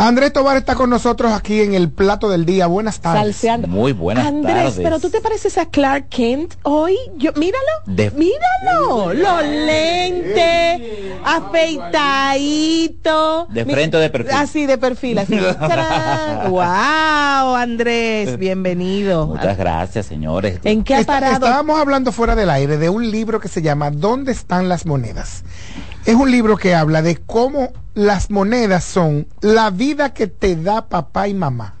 Andrés Tobar está con nosotros aquí en el plato del día. Buenas tardes. Salseando. Muy buenas Andrés, tardes. pero tú te pareces a Clark Kent hoy. Yo, míralo. De- Míralo. Los lentes, afeitadito. De frente o de perfil. Así, de perfil, así. Wow, Andrés, bienvenido. Muchas gracias, señores. ¿En qué ha Está- parado? Estábamos hablando fuera del aire de un libro que se llama ¿Dónde están las monedas? Es un libro que habla de cómo las monedas son la vida que te da papá y mamá.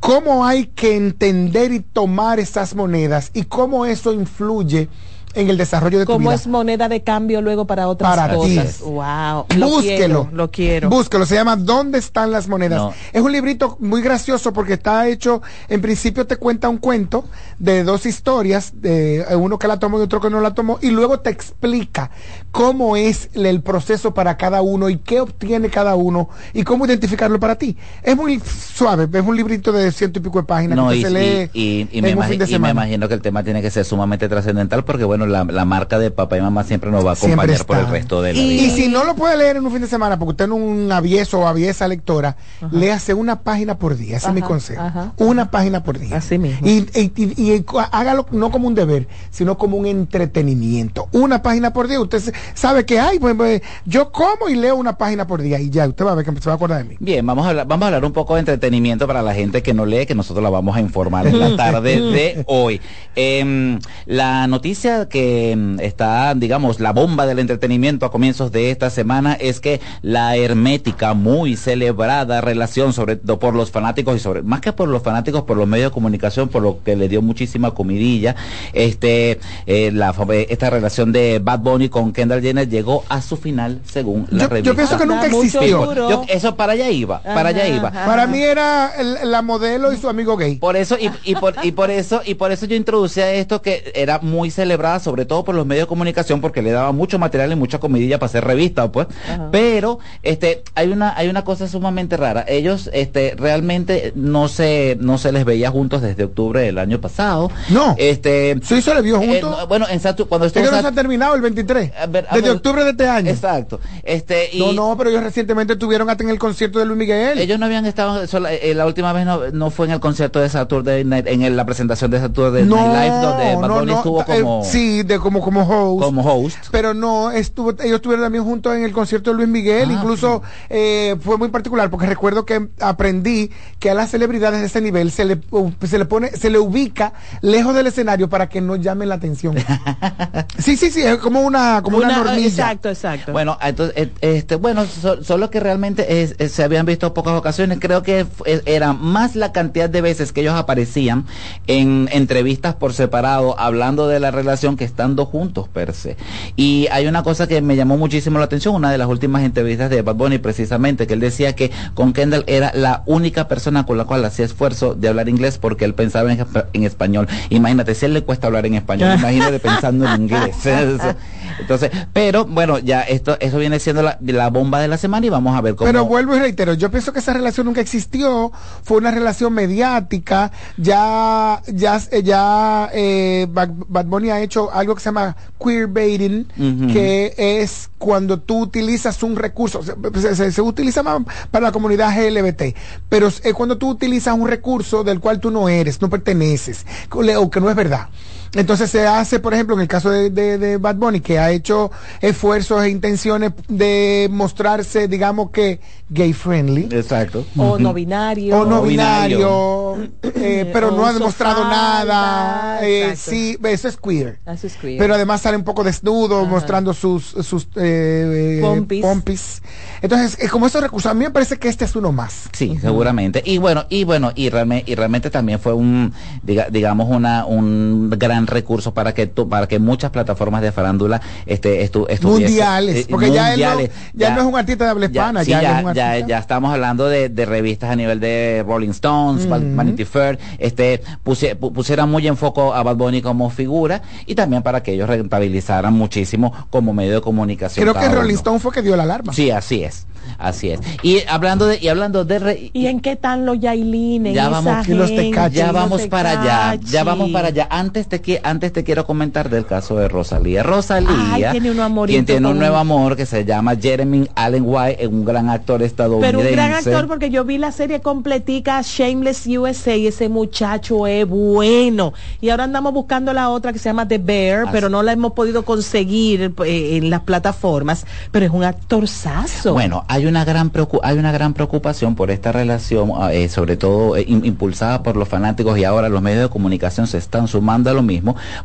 Cómo hay que entender y tomar esas monedas y cómo eso influye en el desarrollo de tu ¿Cómo vida. es moneda de cambio luego para otras Para ti. cosas? Wow. Lo Búsquelo. quiero, lo quiero. Búsquelo, se llama ¿Dónde están las monedas? No. Es un librito muy gracioso porque está hecho, en principio te cuenta un cuento de dos historias, de uno que la tomó y otro que no la tomó, y luego te explica cómo es el proceso para cada uno y qué obtiene cada uno y cómo identificarlo para ti. Es muy suave, es un librito de ciento y pico de páginas No, que y, se lee y- y- y en me un imagi- fin de y me imagino que el tema tiene que ser sumamente trascendental porque, bueno, la, la marca de papá y mamá siempre nos va a acompañar por el resto de la y, vida. y si no lo puede leer en un fin de semana, porque usted no es un avieso o aviesa lectora, léase una página por día. Ese es mi Ajá, consejo. ajá. Una página por día. Así mismo. Y, y- y- y co- hágalo no como un deber, sino como un entretenimiento. Una página por día. Usted se- sabe que hay, pues, pues, yo como y leo una página por día y ya, usted va a ver que se va a acordar de mí. Bien, vamos a, hablar, vamos a hablar un poco de entretenimiento para la gente que no lee, que nosotros la vamos a informar en la tarde de hoy. Em, la noticia que em, está, digamos, la bomba del entretenimiento a comienzos de esta semana es que la hermética, muy celebrada relación, sobre todo por los fanáticos y sobre, más que por los fanáticos, por los medios de comunicación, por lo que le dio muchísima comidilla, este, eh, la, eh, esta relación de Bad Bunny con Kendall Jenner llegó a su final según la Yo- yo revista. pienso que nunca existió. Yo- eso para allá iba, para allá iba. ajá. Para mí era el- la modelo y su amigo gay. Por eso y, y por y por eso y por eso yo introducía esto que era muy celebrada sobre todo por los medios de comunicación porque le daba mucho material y mucha comidilla para hacer revistas, pues. Pero este hay una hay una cosa sumamente rara. Ellos este realmente no se no se les veía juntos desde octubre del año pasado. No. Este Sí, se le vio eh, juntos. no, bueno, en Satu- cuando Es estuvo que no se ha terminado el 23. Ver, desde ver. octubre de este año. Exacto. Este y No, no, pero ellos recientemente estuvieron hasta en el concierto de Luis Miguel. Ellos no habían estado, sola- eh, la última vez no, no fue en el concierto de Saturday Night, en el- la presentación de Saturday no, Night Live, donde Bad no, Bunny no, estuvo eh, como, sí, de como como host. como host. Pero no, estuvo, ellos estuvieron también juntos en el concierto de Luis Miguel. Ah, Incluso eh, fue muy particular porque recuerdo que aprendí que a las celebridades de ese nivel se le, se le pone, se le ubica lejos del escenario para que no llamen la atención. sí, sí, sí, sí, es como una, como una, normilla. Exacto, exacto. Bueno, entonces, eh, este, bueno, so- solo que realmente es- es- se habían visto pocas ocasiones. Creo que eh, era más la cantidad de veces que ellos aparecían en entrevistas por separado, hablando de la relación que estando juntos per se. Y hay una cosa que me llamó muchísimo la atención, una de las últimas entrevistas de Bad Bunny, precisamente, que él decía que con Kendall era la única persona con la cual hacía esfuerzo de hablar inglés porque él pensaba en, espa- en español. Imagínate, si a él le cuesta hablar en español, imagínate pensando en inglés. Entonces, pero bueno, ya esto, eso viene siendo la, la bomba de la semana y vamos a ver cómo. Pero vuelvo y reitero, yo pienso que esa relación nunca existió, fue una relación mediática, ya, ya, ya eh, Bad, Bad Bunny ha hecho algo que se llama queerbaiting, Ujú. que es cuando tú utilizas un recurso, se- se utiliza más para la comunidad LGBT, pero es cuando tú utilizas un recurso del cual tú no eres, no perteneces, o que no es verdad. Entonces se hace, por ejemplo, en el caso de, de- de Bad Bunny, que ha hecho esfuerzos e intenciones de mostrarse, digamos que gay friendly. Exacto. O no binario. O no binario, eh, pero no ha demostrado falda, nada. eh, sí, eso es queer. Eso es queer. Pero además sale un poco desnudo, mostrando sus, sus eh, Pompis. pompis. Entonces, eh, como esos recursos, a mí me parece que este es uno más. Sí, seguramente. Y bueno, y bueno, y realmente, y realmente también fue un, diga- digamos, una, un gran recurso para que tu- para que muchas plataformas de farándula este, estu, Mundiales, eh, porque ya, él no, mundiales. ya, no es un artista de habla hispana, sí, ya, ya, es un ya- artista. ya estamos hablando de, de revistas a nivel de Rolling Stones, Ujú. Vanity Fair, este, pusie- pu- pusieran muy en foco a Bad Bunny como figura y también para que ellos rentabilizaran muchísimo como medio de comunicación. Creo que Rolling uno. Stone fue que dio la alarma. Sí, así es, así es. Y hablando de, y hablando de re- ¿Y en qué están los yailines? ya vamos, gente, ya los vamos para allá, ya vamos para allá. Antes te, qui- antes te quiero comentar del caso de Rosalía. Rosalía, Ay, tiene un amorito quien tiene un nuevo amor que se llama Jeremy Allen White, un gran actor estadounidense. Pero un gran actor porque yo vi la serie completica Shameless USA y ese muchacho es bueno. Y ahora andamos buscando la otra que se llama The Bear, Así. pero no la hemos podido conseguir eh, en las plataformas. Pero es un actorzazo. Bueno, hay una gran hay una gran preocupación por esta relación, eh, sobre todo eh, im- impulsada por los fanáticos y ahora los medios de comunicación se están sumando a lo mismo,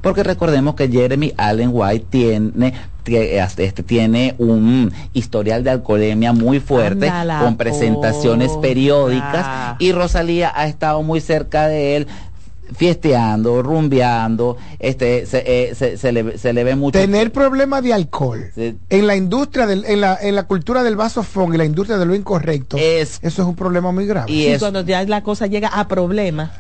porque recordemos que Jeremy Allen White tiene que, este, tiene un historial de alcoholemia muy fuerte con presentaciones periódicas y Rosalía ha estado muy cerca de él fiesteando, rumbeando, este, se, eh, se, se le, se le ve mucho. Tener problemas de alcohol Sí. en la industria, del, en, la, en la cultura del vasofón y la industria de lo incorrecto, Es- eso es un problema muy grave. y Y es- cuando ya la cosa llega a problemas.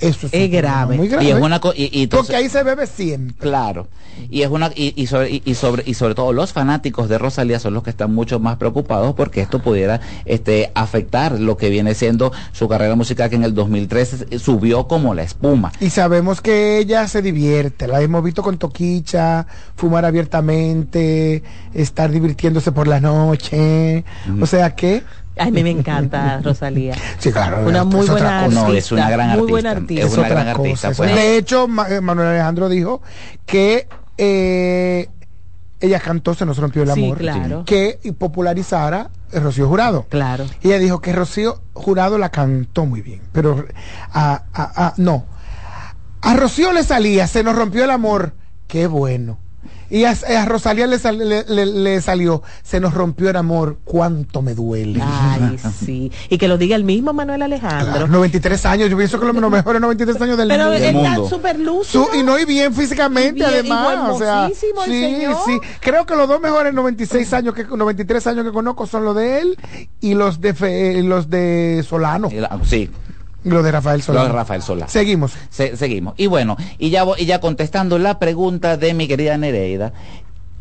Eso es, grave. muy grave. Y es una co- y- y entonces- Porque ahí se bebe siempre. Claro. Y es una y, y sobre y, y sobre y sobre todo los fanáticos de Rosalía son los que están mucho más preocupados porque esto pudiera este afectar lo que viene siendo su carrera musical que en el 2013 subió como la espuma. Y sabemos que ella se divierte, la hemos visto con Toquicha, fumar abiertamente, estar divirtiéndose por la noche. O sea que, a mí me encanta Rosalía. sí, claro, Una es muy buena. No, artista. es una gran muy artista. buena artista. Es Es una otra gran cosa. artista, pues. De hecho, Ma- Manuel Alejandro dijo que eh, ella cantó Se nos rompió el Sí, amor. claro. Que popularizara Rocío Jurado. Claro. Y ella dijo que Rocío Jurado la cantó muy bien, pero a, a- a- no. A Rocío le salía, se nos rompió el amor, qué bueno. Y a, a Rosalía le, sal- le- le- le salió, se nos rompió el amor, cuánto me duele. Ay, sí. Y que lo diga el mismo Manuel Alejandro. Claro, 93 años, yo pienso que los mejores 93 años del Pero mundo. él está mundo. súper lúcido. Su- y no y bien físicamente Y bien- además y o sea sí señor. sí creo que los dos mejores 96 años que 93 años que conozco son los de él y los de Fe- eh, los de Solano la- Sí, y los de Rafael lo Solano de Rafael Solá. seguimos Se- seguimos. Y bueno, y ya, y ya contestando la pregunta de mi querida Nereida,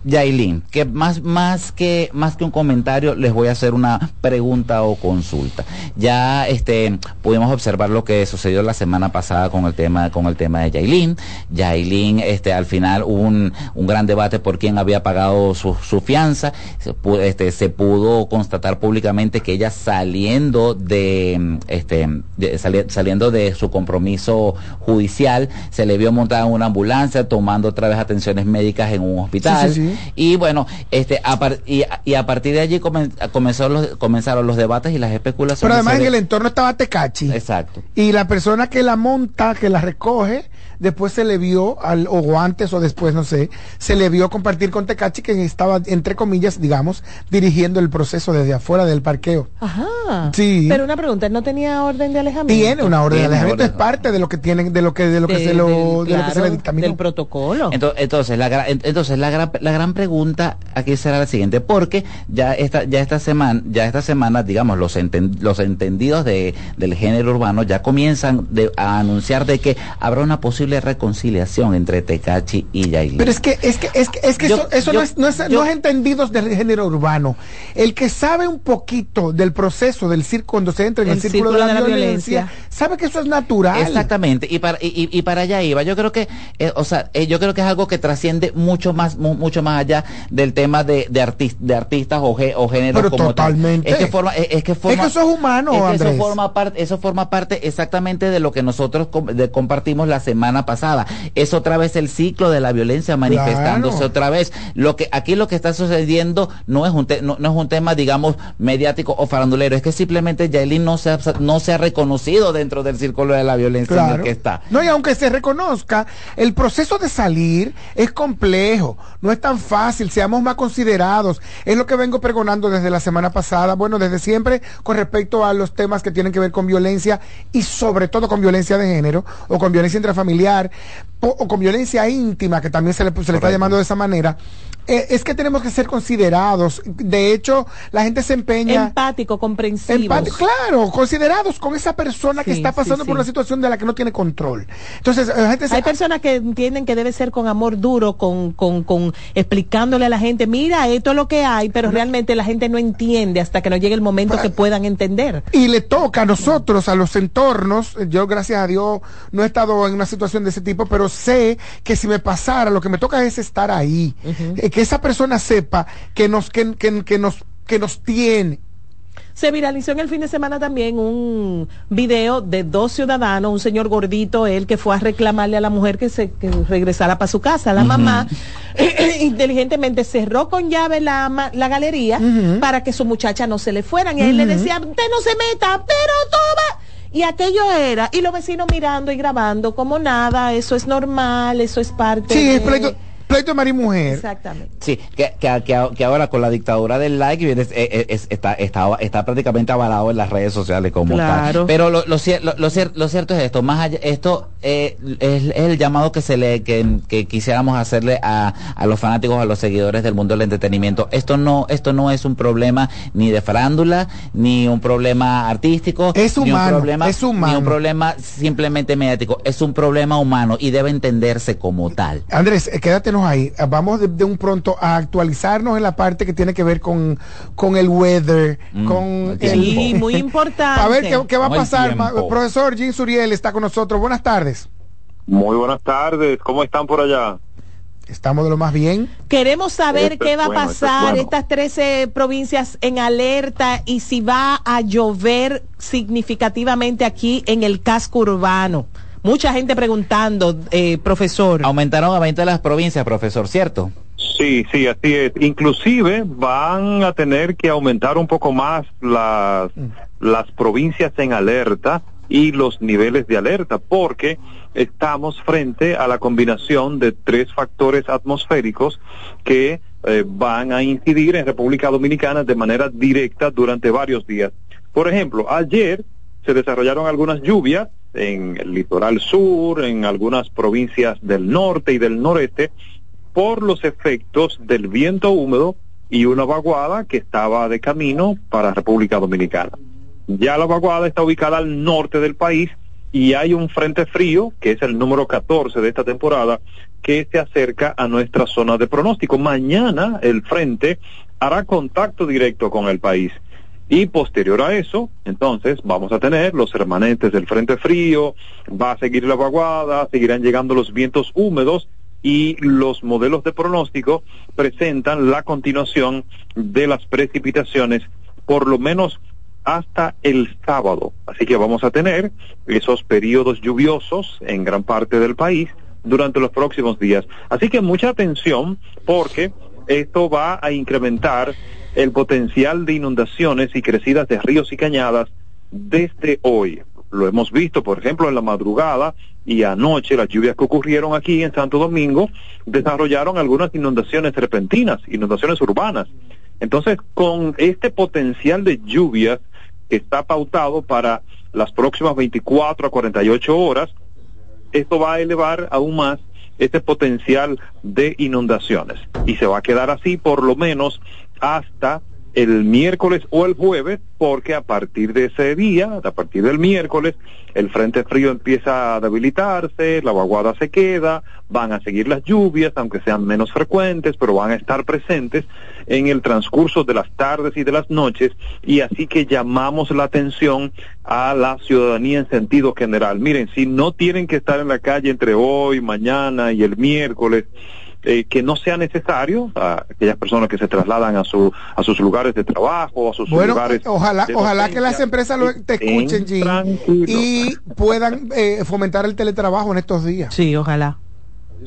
Yailin, que más, más que, más que un comentario, les voy a hacer una pregunta o consulta. Ya, este, pudimos observar lo que sucedió la semana pasada con el tema, con el tema de Yailin. Yailin, este, al final hubo un, un gran debate por quién había pagado su, su fianza. Se este, se pudo constatar públicamente que ella saliendo de, este, sali- saliendo de su compromiso judicial, se le vio montada en una ambulancia, tomando otra vez atenciones médicas en un hospital. Y bueno, este, a par- y, y a partir de allí comen- comenzó los, comenzaron los debates y las especulaciones. pero además en el entorno estaba Tecachi Exacto. y la persona que la monta que la recoge después se le vio, al, o antes o después, no sé, se le vio compartir con Tecachi que estaba, entre comillas, digamos, dirigiendo el proceso desde afuera del parqueo. Ajá. Sí. Pero una pregunta, ¿él no tenía orden de alejamiento? Tiene una orden de alejamiento, orden. es parte de lo que tienen, de lo que, de lo que De- se lo, del- de lo que se le dictaminó. del protocolo. Entonces, entonces, la, entonces la, gran, la gran pregunta aquí será la siguiente, porque ya esta, ya esta semana, ya esta semana, digamos, los, enten- los entendidos de, del género urbano ya comienzan de- a anunciar de que habrá una posible reconciliación entre Tecachi y Yailin. Pero es que, es que, es que, es que Yo- eso, eso yo- no, es, no, es, yo- no es entendidos del género urbano. El que sabe un poquito del proceso del circo, cuando se entra en el, El círculo, de la, violencia, violencia. sabe que eso es natural. Exactamente, y para, y, para allá iba. Yo creo que, eh, o sea, eh, yo creo que es algo que trasciende mucho más, mu- mucho más allá del tema de, de, artis- de artistas o, o géneros Pero como tal. totalmente. Es que forma, es, es que forma, Es que eso es humano, es que Andrés. Eso forma parte, eso forma parte exactamente de lo que nosotros com- de- compartimos la semana pasada. Es otra vez el ciclo de la violencia manifestándose Claro. otra vez. Lo que aquí lo que está sucediendo no es un te- no, no es un tema, digamos, mediático o farandulero, es que simplemente Yailin no se ha, no se ha reconocido dentro del círculo de la violencia en el que está. No, y aunque se reconozca, el proceso de salir es complejo, no es tan fácil, seamos más considerados. Es lo que vengo pregonando desde la semana pasada, bueno, desde siempre con respecto a los temas que tienen que ver con violencia y sobre todo con violencia de género o con violencia intrafamiliar o con violencia íntima, que también se le, se le está llamando de esa manera. Eh, es que tenemos que ser considerados. De hecho, la gente se empeña. Empático, comprensivo. Empate- claro, considerados con esa persona que está sí, pasando por una situación de la que no tiene control. Entonces, la gente se- Hay personas que entienden que debe ser con amor duro, con, con, con explicándole a la gente, mira, esto es lo que hay, pero realmente la gente no entiende hasta que no llegue el momento que puedan entender. y le toca a nosotros, a los entornos, eh, yo gracias a Dios no he estado en una situación de ese tipo, pero sé que si me pasara, lo que me toca es estar ahí, Eh, que esa persona sepa que nos, que, que- que nos, que nos tiene. Se viralizó en el fin de semana también un video de dos ciudadanos, un señor gordito, él que fue a reclamarle a la mujer que se que regresara para su casa. La mamá inteligentemente cerró con llave la, la galería para que su muchacha no se le fueran. Y él le decía, usted no se meta, pero toma. Y aquello era, y los vecinos mirando y grabando como nada, eso es normal, eso es parte Sí, de... es pleito, de marido y mujer. Exactamente. Sí, que, que, que, que ahora con la dictadura del like viene- es- es- es- está, está, está prácticamente avalado en las redes sociales como Claro. tal. Pero lo, lo, cier- lo, lo cier- lo cierto es esto, más allá, esto eh, es, es el llamado que se le que, que quisiéramos hacerle a, a los fanáticos, a los seguidores del mundo del entretenimiento. Esto no, esto no es un problema ni de farándula, ni un problema artístico, Es ni un humano, problema, es humano. ni un problema simplemente mediático, es un problema humano y debe entenderse como tal. Andrés, eh, ahí. Ah, Vamos de, de un pronto a actualizarnos en la parte que tiene que ver con, con el weather, Mm, con el Sí, muy importante. A ver qué, qué va a pasar. Profesor Jim Suriel está con nosotros. Buenas tardes. Muy buenas tardes, ¿cómo están por allá? Estamos de lo más bien. Queremos saber qué va a es pasar, bueno. estas 13 provincias en alerta y si va a llover significativamente aquí en el casco urbano. Mucha gente preguntando, eh, profesor. Aumentaron a 20 las provincias, profesor, ¿cierto? Sí, sí, así es. Inclusive van a tener que aumentar un poco más las, las provincias en alerta y los niveles de alerta, porque estamos frente a la combinación de tres factores atmosféricos que eh, van a incidir en República Dominicana de manera directa durante varios días. Por ejemplo, ayer se desarrollaron algunas lluvias en el litoral sur, en algunas provincias del norte y del noreste, por los efectos del viento húmedo y una vaguada que estaba de camino para República Dominicana. Ya la vaguada está ubicada al norte del país y hay un frente frío, que es el número 14 de esta temporada, que se acerca a nuestra zona de pronóstico. Mañana el frente hará contacto directo con el país. Y posterior a eso, entonces vamos a tener los remanentes del frente frío, va a seguir la vaguada, seguirán llegando los vientos húmedos y los modelos de pronóstico presentan la continuación de las precipitaciones por lo menos hasta el sábado. Así que vamos a tener esos periodos lluviosos en gran parte del país durante los próximos días. Así que mucha atención porque esto va a incrementar el potencial de inundaciones y crecidas de ríos y cañadas desde hoy. lo hemos visto, por ejemplo, en la madrugada y anoche, las lluvias que ocurrieron aquí en Santo Domingo desarrollaron algunas inundaciones repentinas, inundaciones urbanas. Entonces, con este potencial de lluvias que está pautado para las próximas 24 a 48 horas, esto va a elevar aún más este potencial de inundaciones y se va a quedar así por lo menos hasta el miércoles o el jueves, porque a partir de ese día, a partir del miércoles, el frente frío empieza a debilitarse, la vaguada se queda, van a seguir las lluvias, aunque sean menos frecuentes, pero van a estar presentes en el transcurso de las tardes y de las noches, y así que llamamos la atención a la ciudadanía en sentido general. Miren, si no tienen que estar en la calle entre hoy, mañana y el miércoles, eh, que no sea necesario a aquellas personas que se trasladan a su a sus lugares de trabajo, a sus bueno, lugares. ojalá, de ojalá que las empresas lo, te escuchen, Jim, y puedan eh, fomentar el teletrabajo en estos días. Sí, ojalá.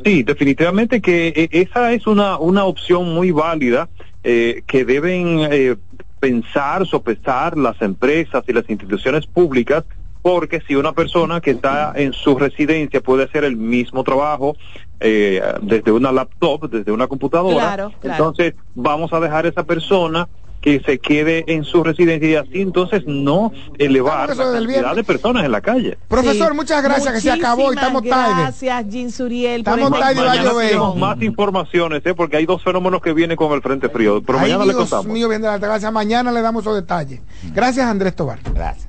Sí, definitivamente que eh, esa es una, una opción muy válida eh, que deben eh, pensar, sopesar las empresas y las instituciones públicas, porque si una persona que está en su residencia puede hacer el mismo trabajo eh, desde una laptop, desde una computadora, Claro, claro. entonces vamos a dejar a esa persona que se quede en su residencia y así entonces no elevar la cantidad de personas en la calle. Profesor, Sí. muchas gracias, que se acabó y estamos tarde. Gracias, Jim Suriel. por Estamos esta tarde Mañana tenemos más informaciones, ¿eh? porque hay dos fenómenos que vienen con el frente frío. Pero Ay, mañana le contamos. mío, bien de la gracias. Mañana le damos esos detalles. Gracias, Andrés Tobar. Gracias.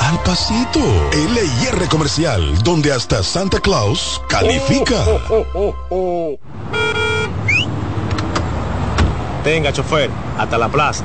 al pasito. LIR Comercial, donde hasta Santa Claus califica. Tenga, chofer, hasta la plaza.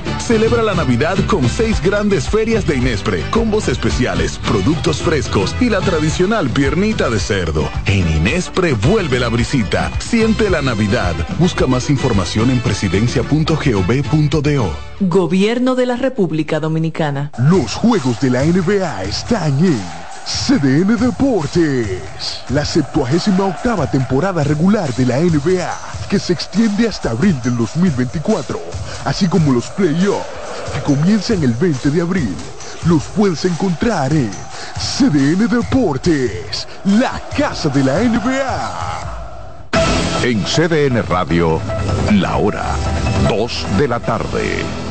Celebra la Navidad con seis grandes ferias de Inespre, combos especiales, productos frescos y la tradicional piernita de cerdo. En Inespre vuelve la brisita. Siente la Navidad. Busca más información en presidencia.gov.do. Gobierno de la República Dominicana. Los juegos de la NBA están en CDN Deportes. La 78 octava temporada regular de la NBA, que se extiende hasta abril del 2024, así como los playoffs, que comienzan el 20 de abril. Los puedes encontrar en CDN Deportes, la casa de la NBA. En CDN Radio, la hora 2 de la tarde.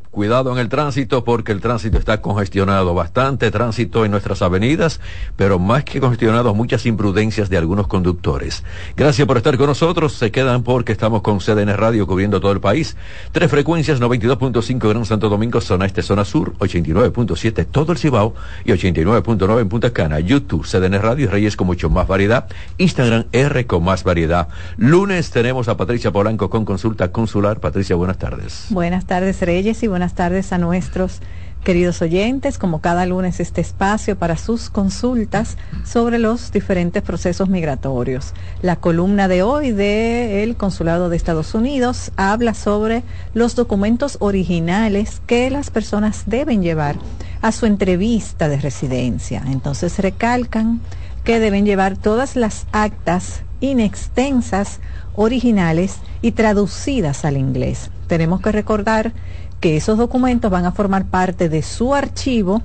Cuidado en el tránsito porque el tránsito está congestionado, bastante tránsito en nuestras avenidas, pero más que congestionado, muchas imprudencias de algunos conductores. Gracias por estar con nosotros, se quedan porque estamos con CDN Radio cubriendo todo el país. Tres frecuencias, 92.5 Gran Santo Domingo, zona este, zona sur, 89.7 todo el Cibao y 89.9 en Punta Cana. YouTube, CDN Radio y Reyes con mucho más variedad. Instagram, R con más variedad. Lunes tenemos a Patricia Polanco con consulta consular. Patricia, buenas tardes. Buenas tardes, Reyes, y buenas tardes a nuestros queridos oyentes, como cada lunes este espacio para sus consultas sobre los diferentes procesos migratorios. La columna de hoy del Consulado de Estados Unidos habla sobre los documentos originales que las personas deben llevar a su entrevista de residencia. Entonces recalcan que deben llevar todas las actas inextensas, originales y traducidas al inglés. Tenemos que recordar que esos documentos van a formar parte de su archivo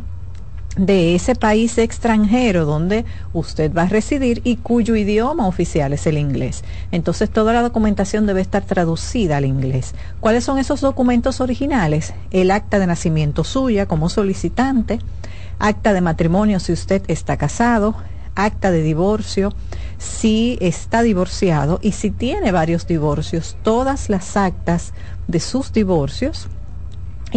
de ese país extranjero donde usted va a residir y cuyo idioma oficial es el inglés. Entonces toda la documentación debe estar traducida al inglés. ¿Cuáles son esos documentos originales? El acta de nacimiento suya como solicitante, acta de matrimonio si usted está casado, acta de divorcio si está divorciado y si tiene varios divorcios, todas las actas de sus divorcios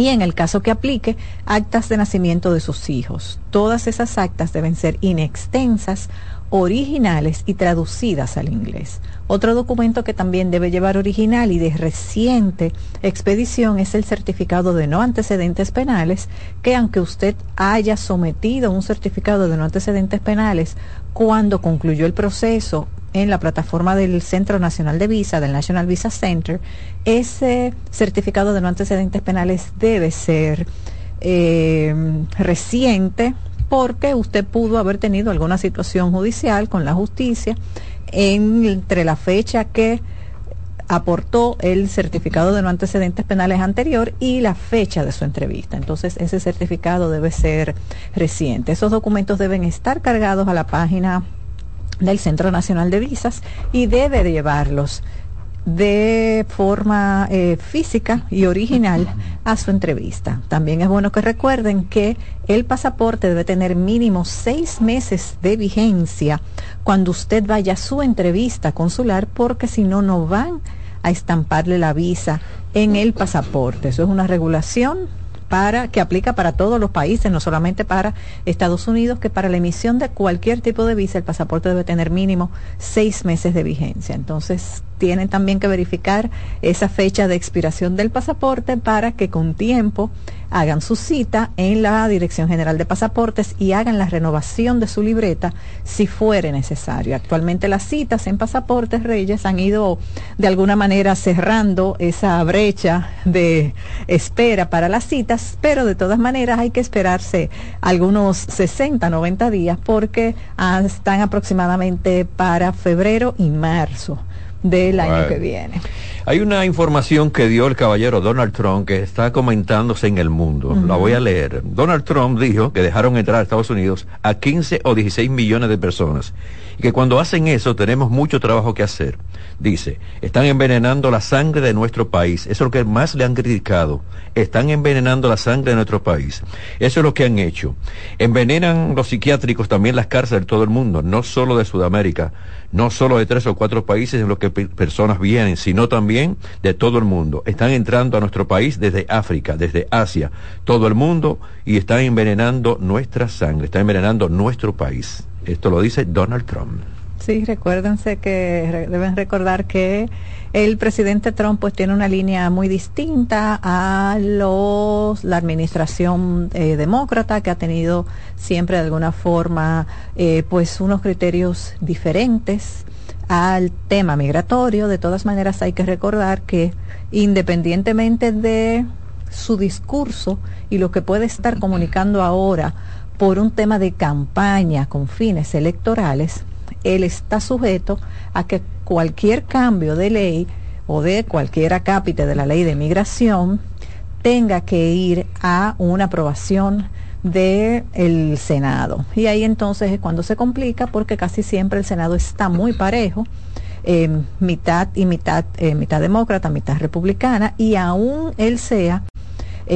y en el caso que aplique, actas de nacimiento de sus hijos. Todas esas actas deben ser inextensas, originales y traducidas al inglés. Otro documento que también debe llevar original y de reciente expedición es el certificado de no antecedentes penales, que aunque usted haya sometido un certificado de no antecedentes penales cuando concluyó el proceso en la plataforma del Centro Nacional de Visa, del National Visa Center, ese certificado de no antecedentes penales debe ser eh, reciente porque usted pudo haber tenido alguna situación judicial con la justicia entre la fecha que aportó el certificado de no antecedentes penales anterior y la fecha de su entrevista. Entonces, ese certificado debe ser reciente. Esos documentos deben estar cargados a la página del Centro Nacional de Visas y debe llevarlos de forma eh, física y original a su entrevista. También es bueno que recuerden que el pasaporte debe tener mínimo seis meses de vigencia cuando usted vaya a su entrevista consular porque si no, no van a estamparle la visa en el pasaporte. Eso es una regulación para que aplica para todos los países, no solamente para Estados Unidos, que para la emisión de cualquier tipo de visa el pasaporte debe tener mínimo seis meses de vigencia. Entonces, tienen también que verificar esa fecha de expiración del pasaporte para que con tiempo hagan su cita en la Dirección General de Pasaportes y hagan la renovación de su libreta si fuere necesario. Actualmente las citas en Pasaportes Reyes han ido de alguna manera cerrando esa brecha de espera para las citas, pero de todas maneras hay que esperarse algunos 60, 90 días porque están aproximadamente para febrero y marzo del año que viene. Hay una información que dio el caballero Donald Trump que está comentándose en el mundo. La voy a leer. Donald Trump dijo que dejaron entrar a Estados Unidos a 15 o 16 millones de personas. Y que cuando hacen eso tenemos mucho trabajo que hacer. Dice, están envenenando la sangre de nuestro país. Eso es lo que más le han criticado. Están envenenando la sangre de nuestro país. Eso es lo que han hecho. Envenenan los psiquiátricos también las cárceles de todo el mundo, no solo de Sudamérica, no solo de tres o cuatro países en los que pe- personas vienen, sino también de todo el mundo. Están entrando a nuestro país desde África, desde Asia, todo el mundo, y están envenenando nuestra sangre, están envenenando nuestro país. Esto lo dice Donald Trump. Sí, recuérdense que deben recordar que el presidente Trump pues tiene una línea muy distinta a los la administración eh, demócrata que ha tenido siempre de alguna forma eh, pues unos criterios diferentes al tema migratorio. De todas maneras hay que recordar que independientemente de su discurso y lo que puede estar comunicando ahora por un tema de campaña con fines electorales, él está sujeto a que cualquier cambio de ley o de cualquier acápite de la ley de migración tenga que ir a una aprobación del Senado. Y ahí entonces es cuando se complica porque casi siempre el Senado está muy parejo, eh, mitad y mitad, eh, mitad demócrata, mitad republicana, y aún él sea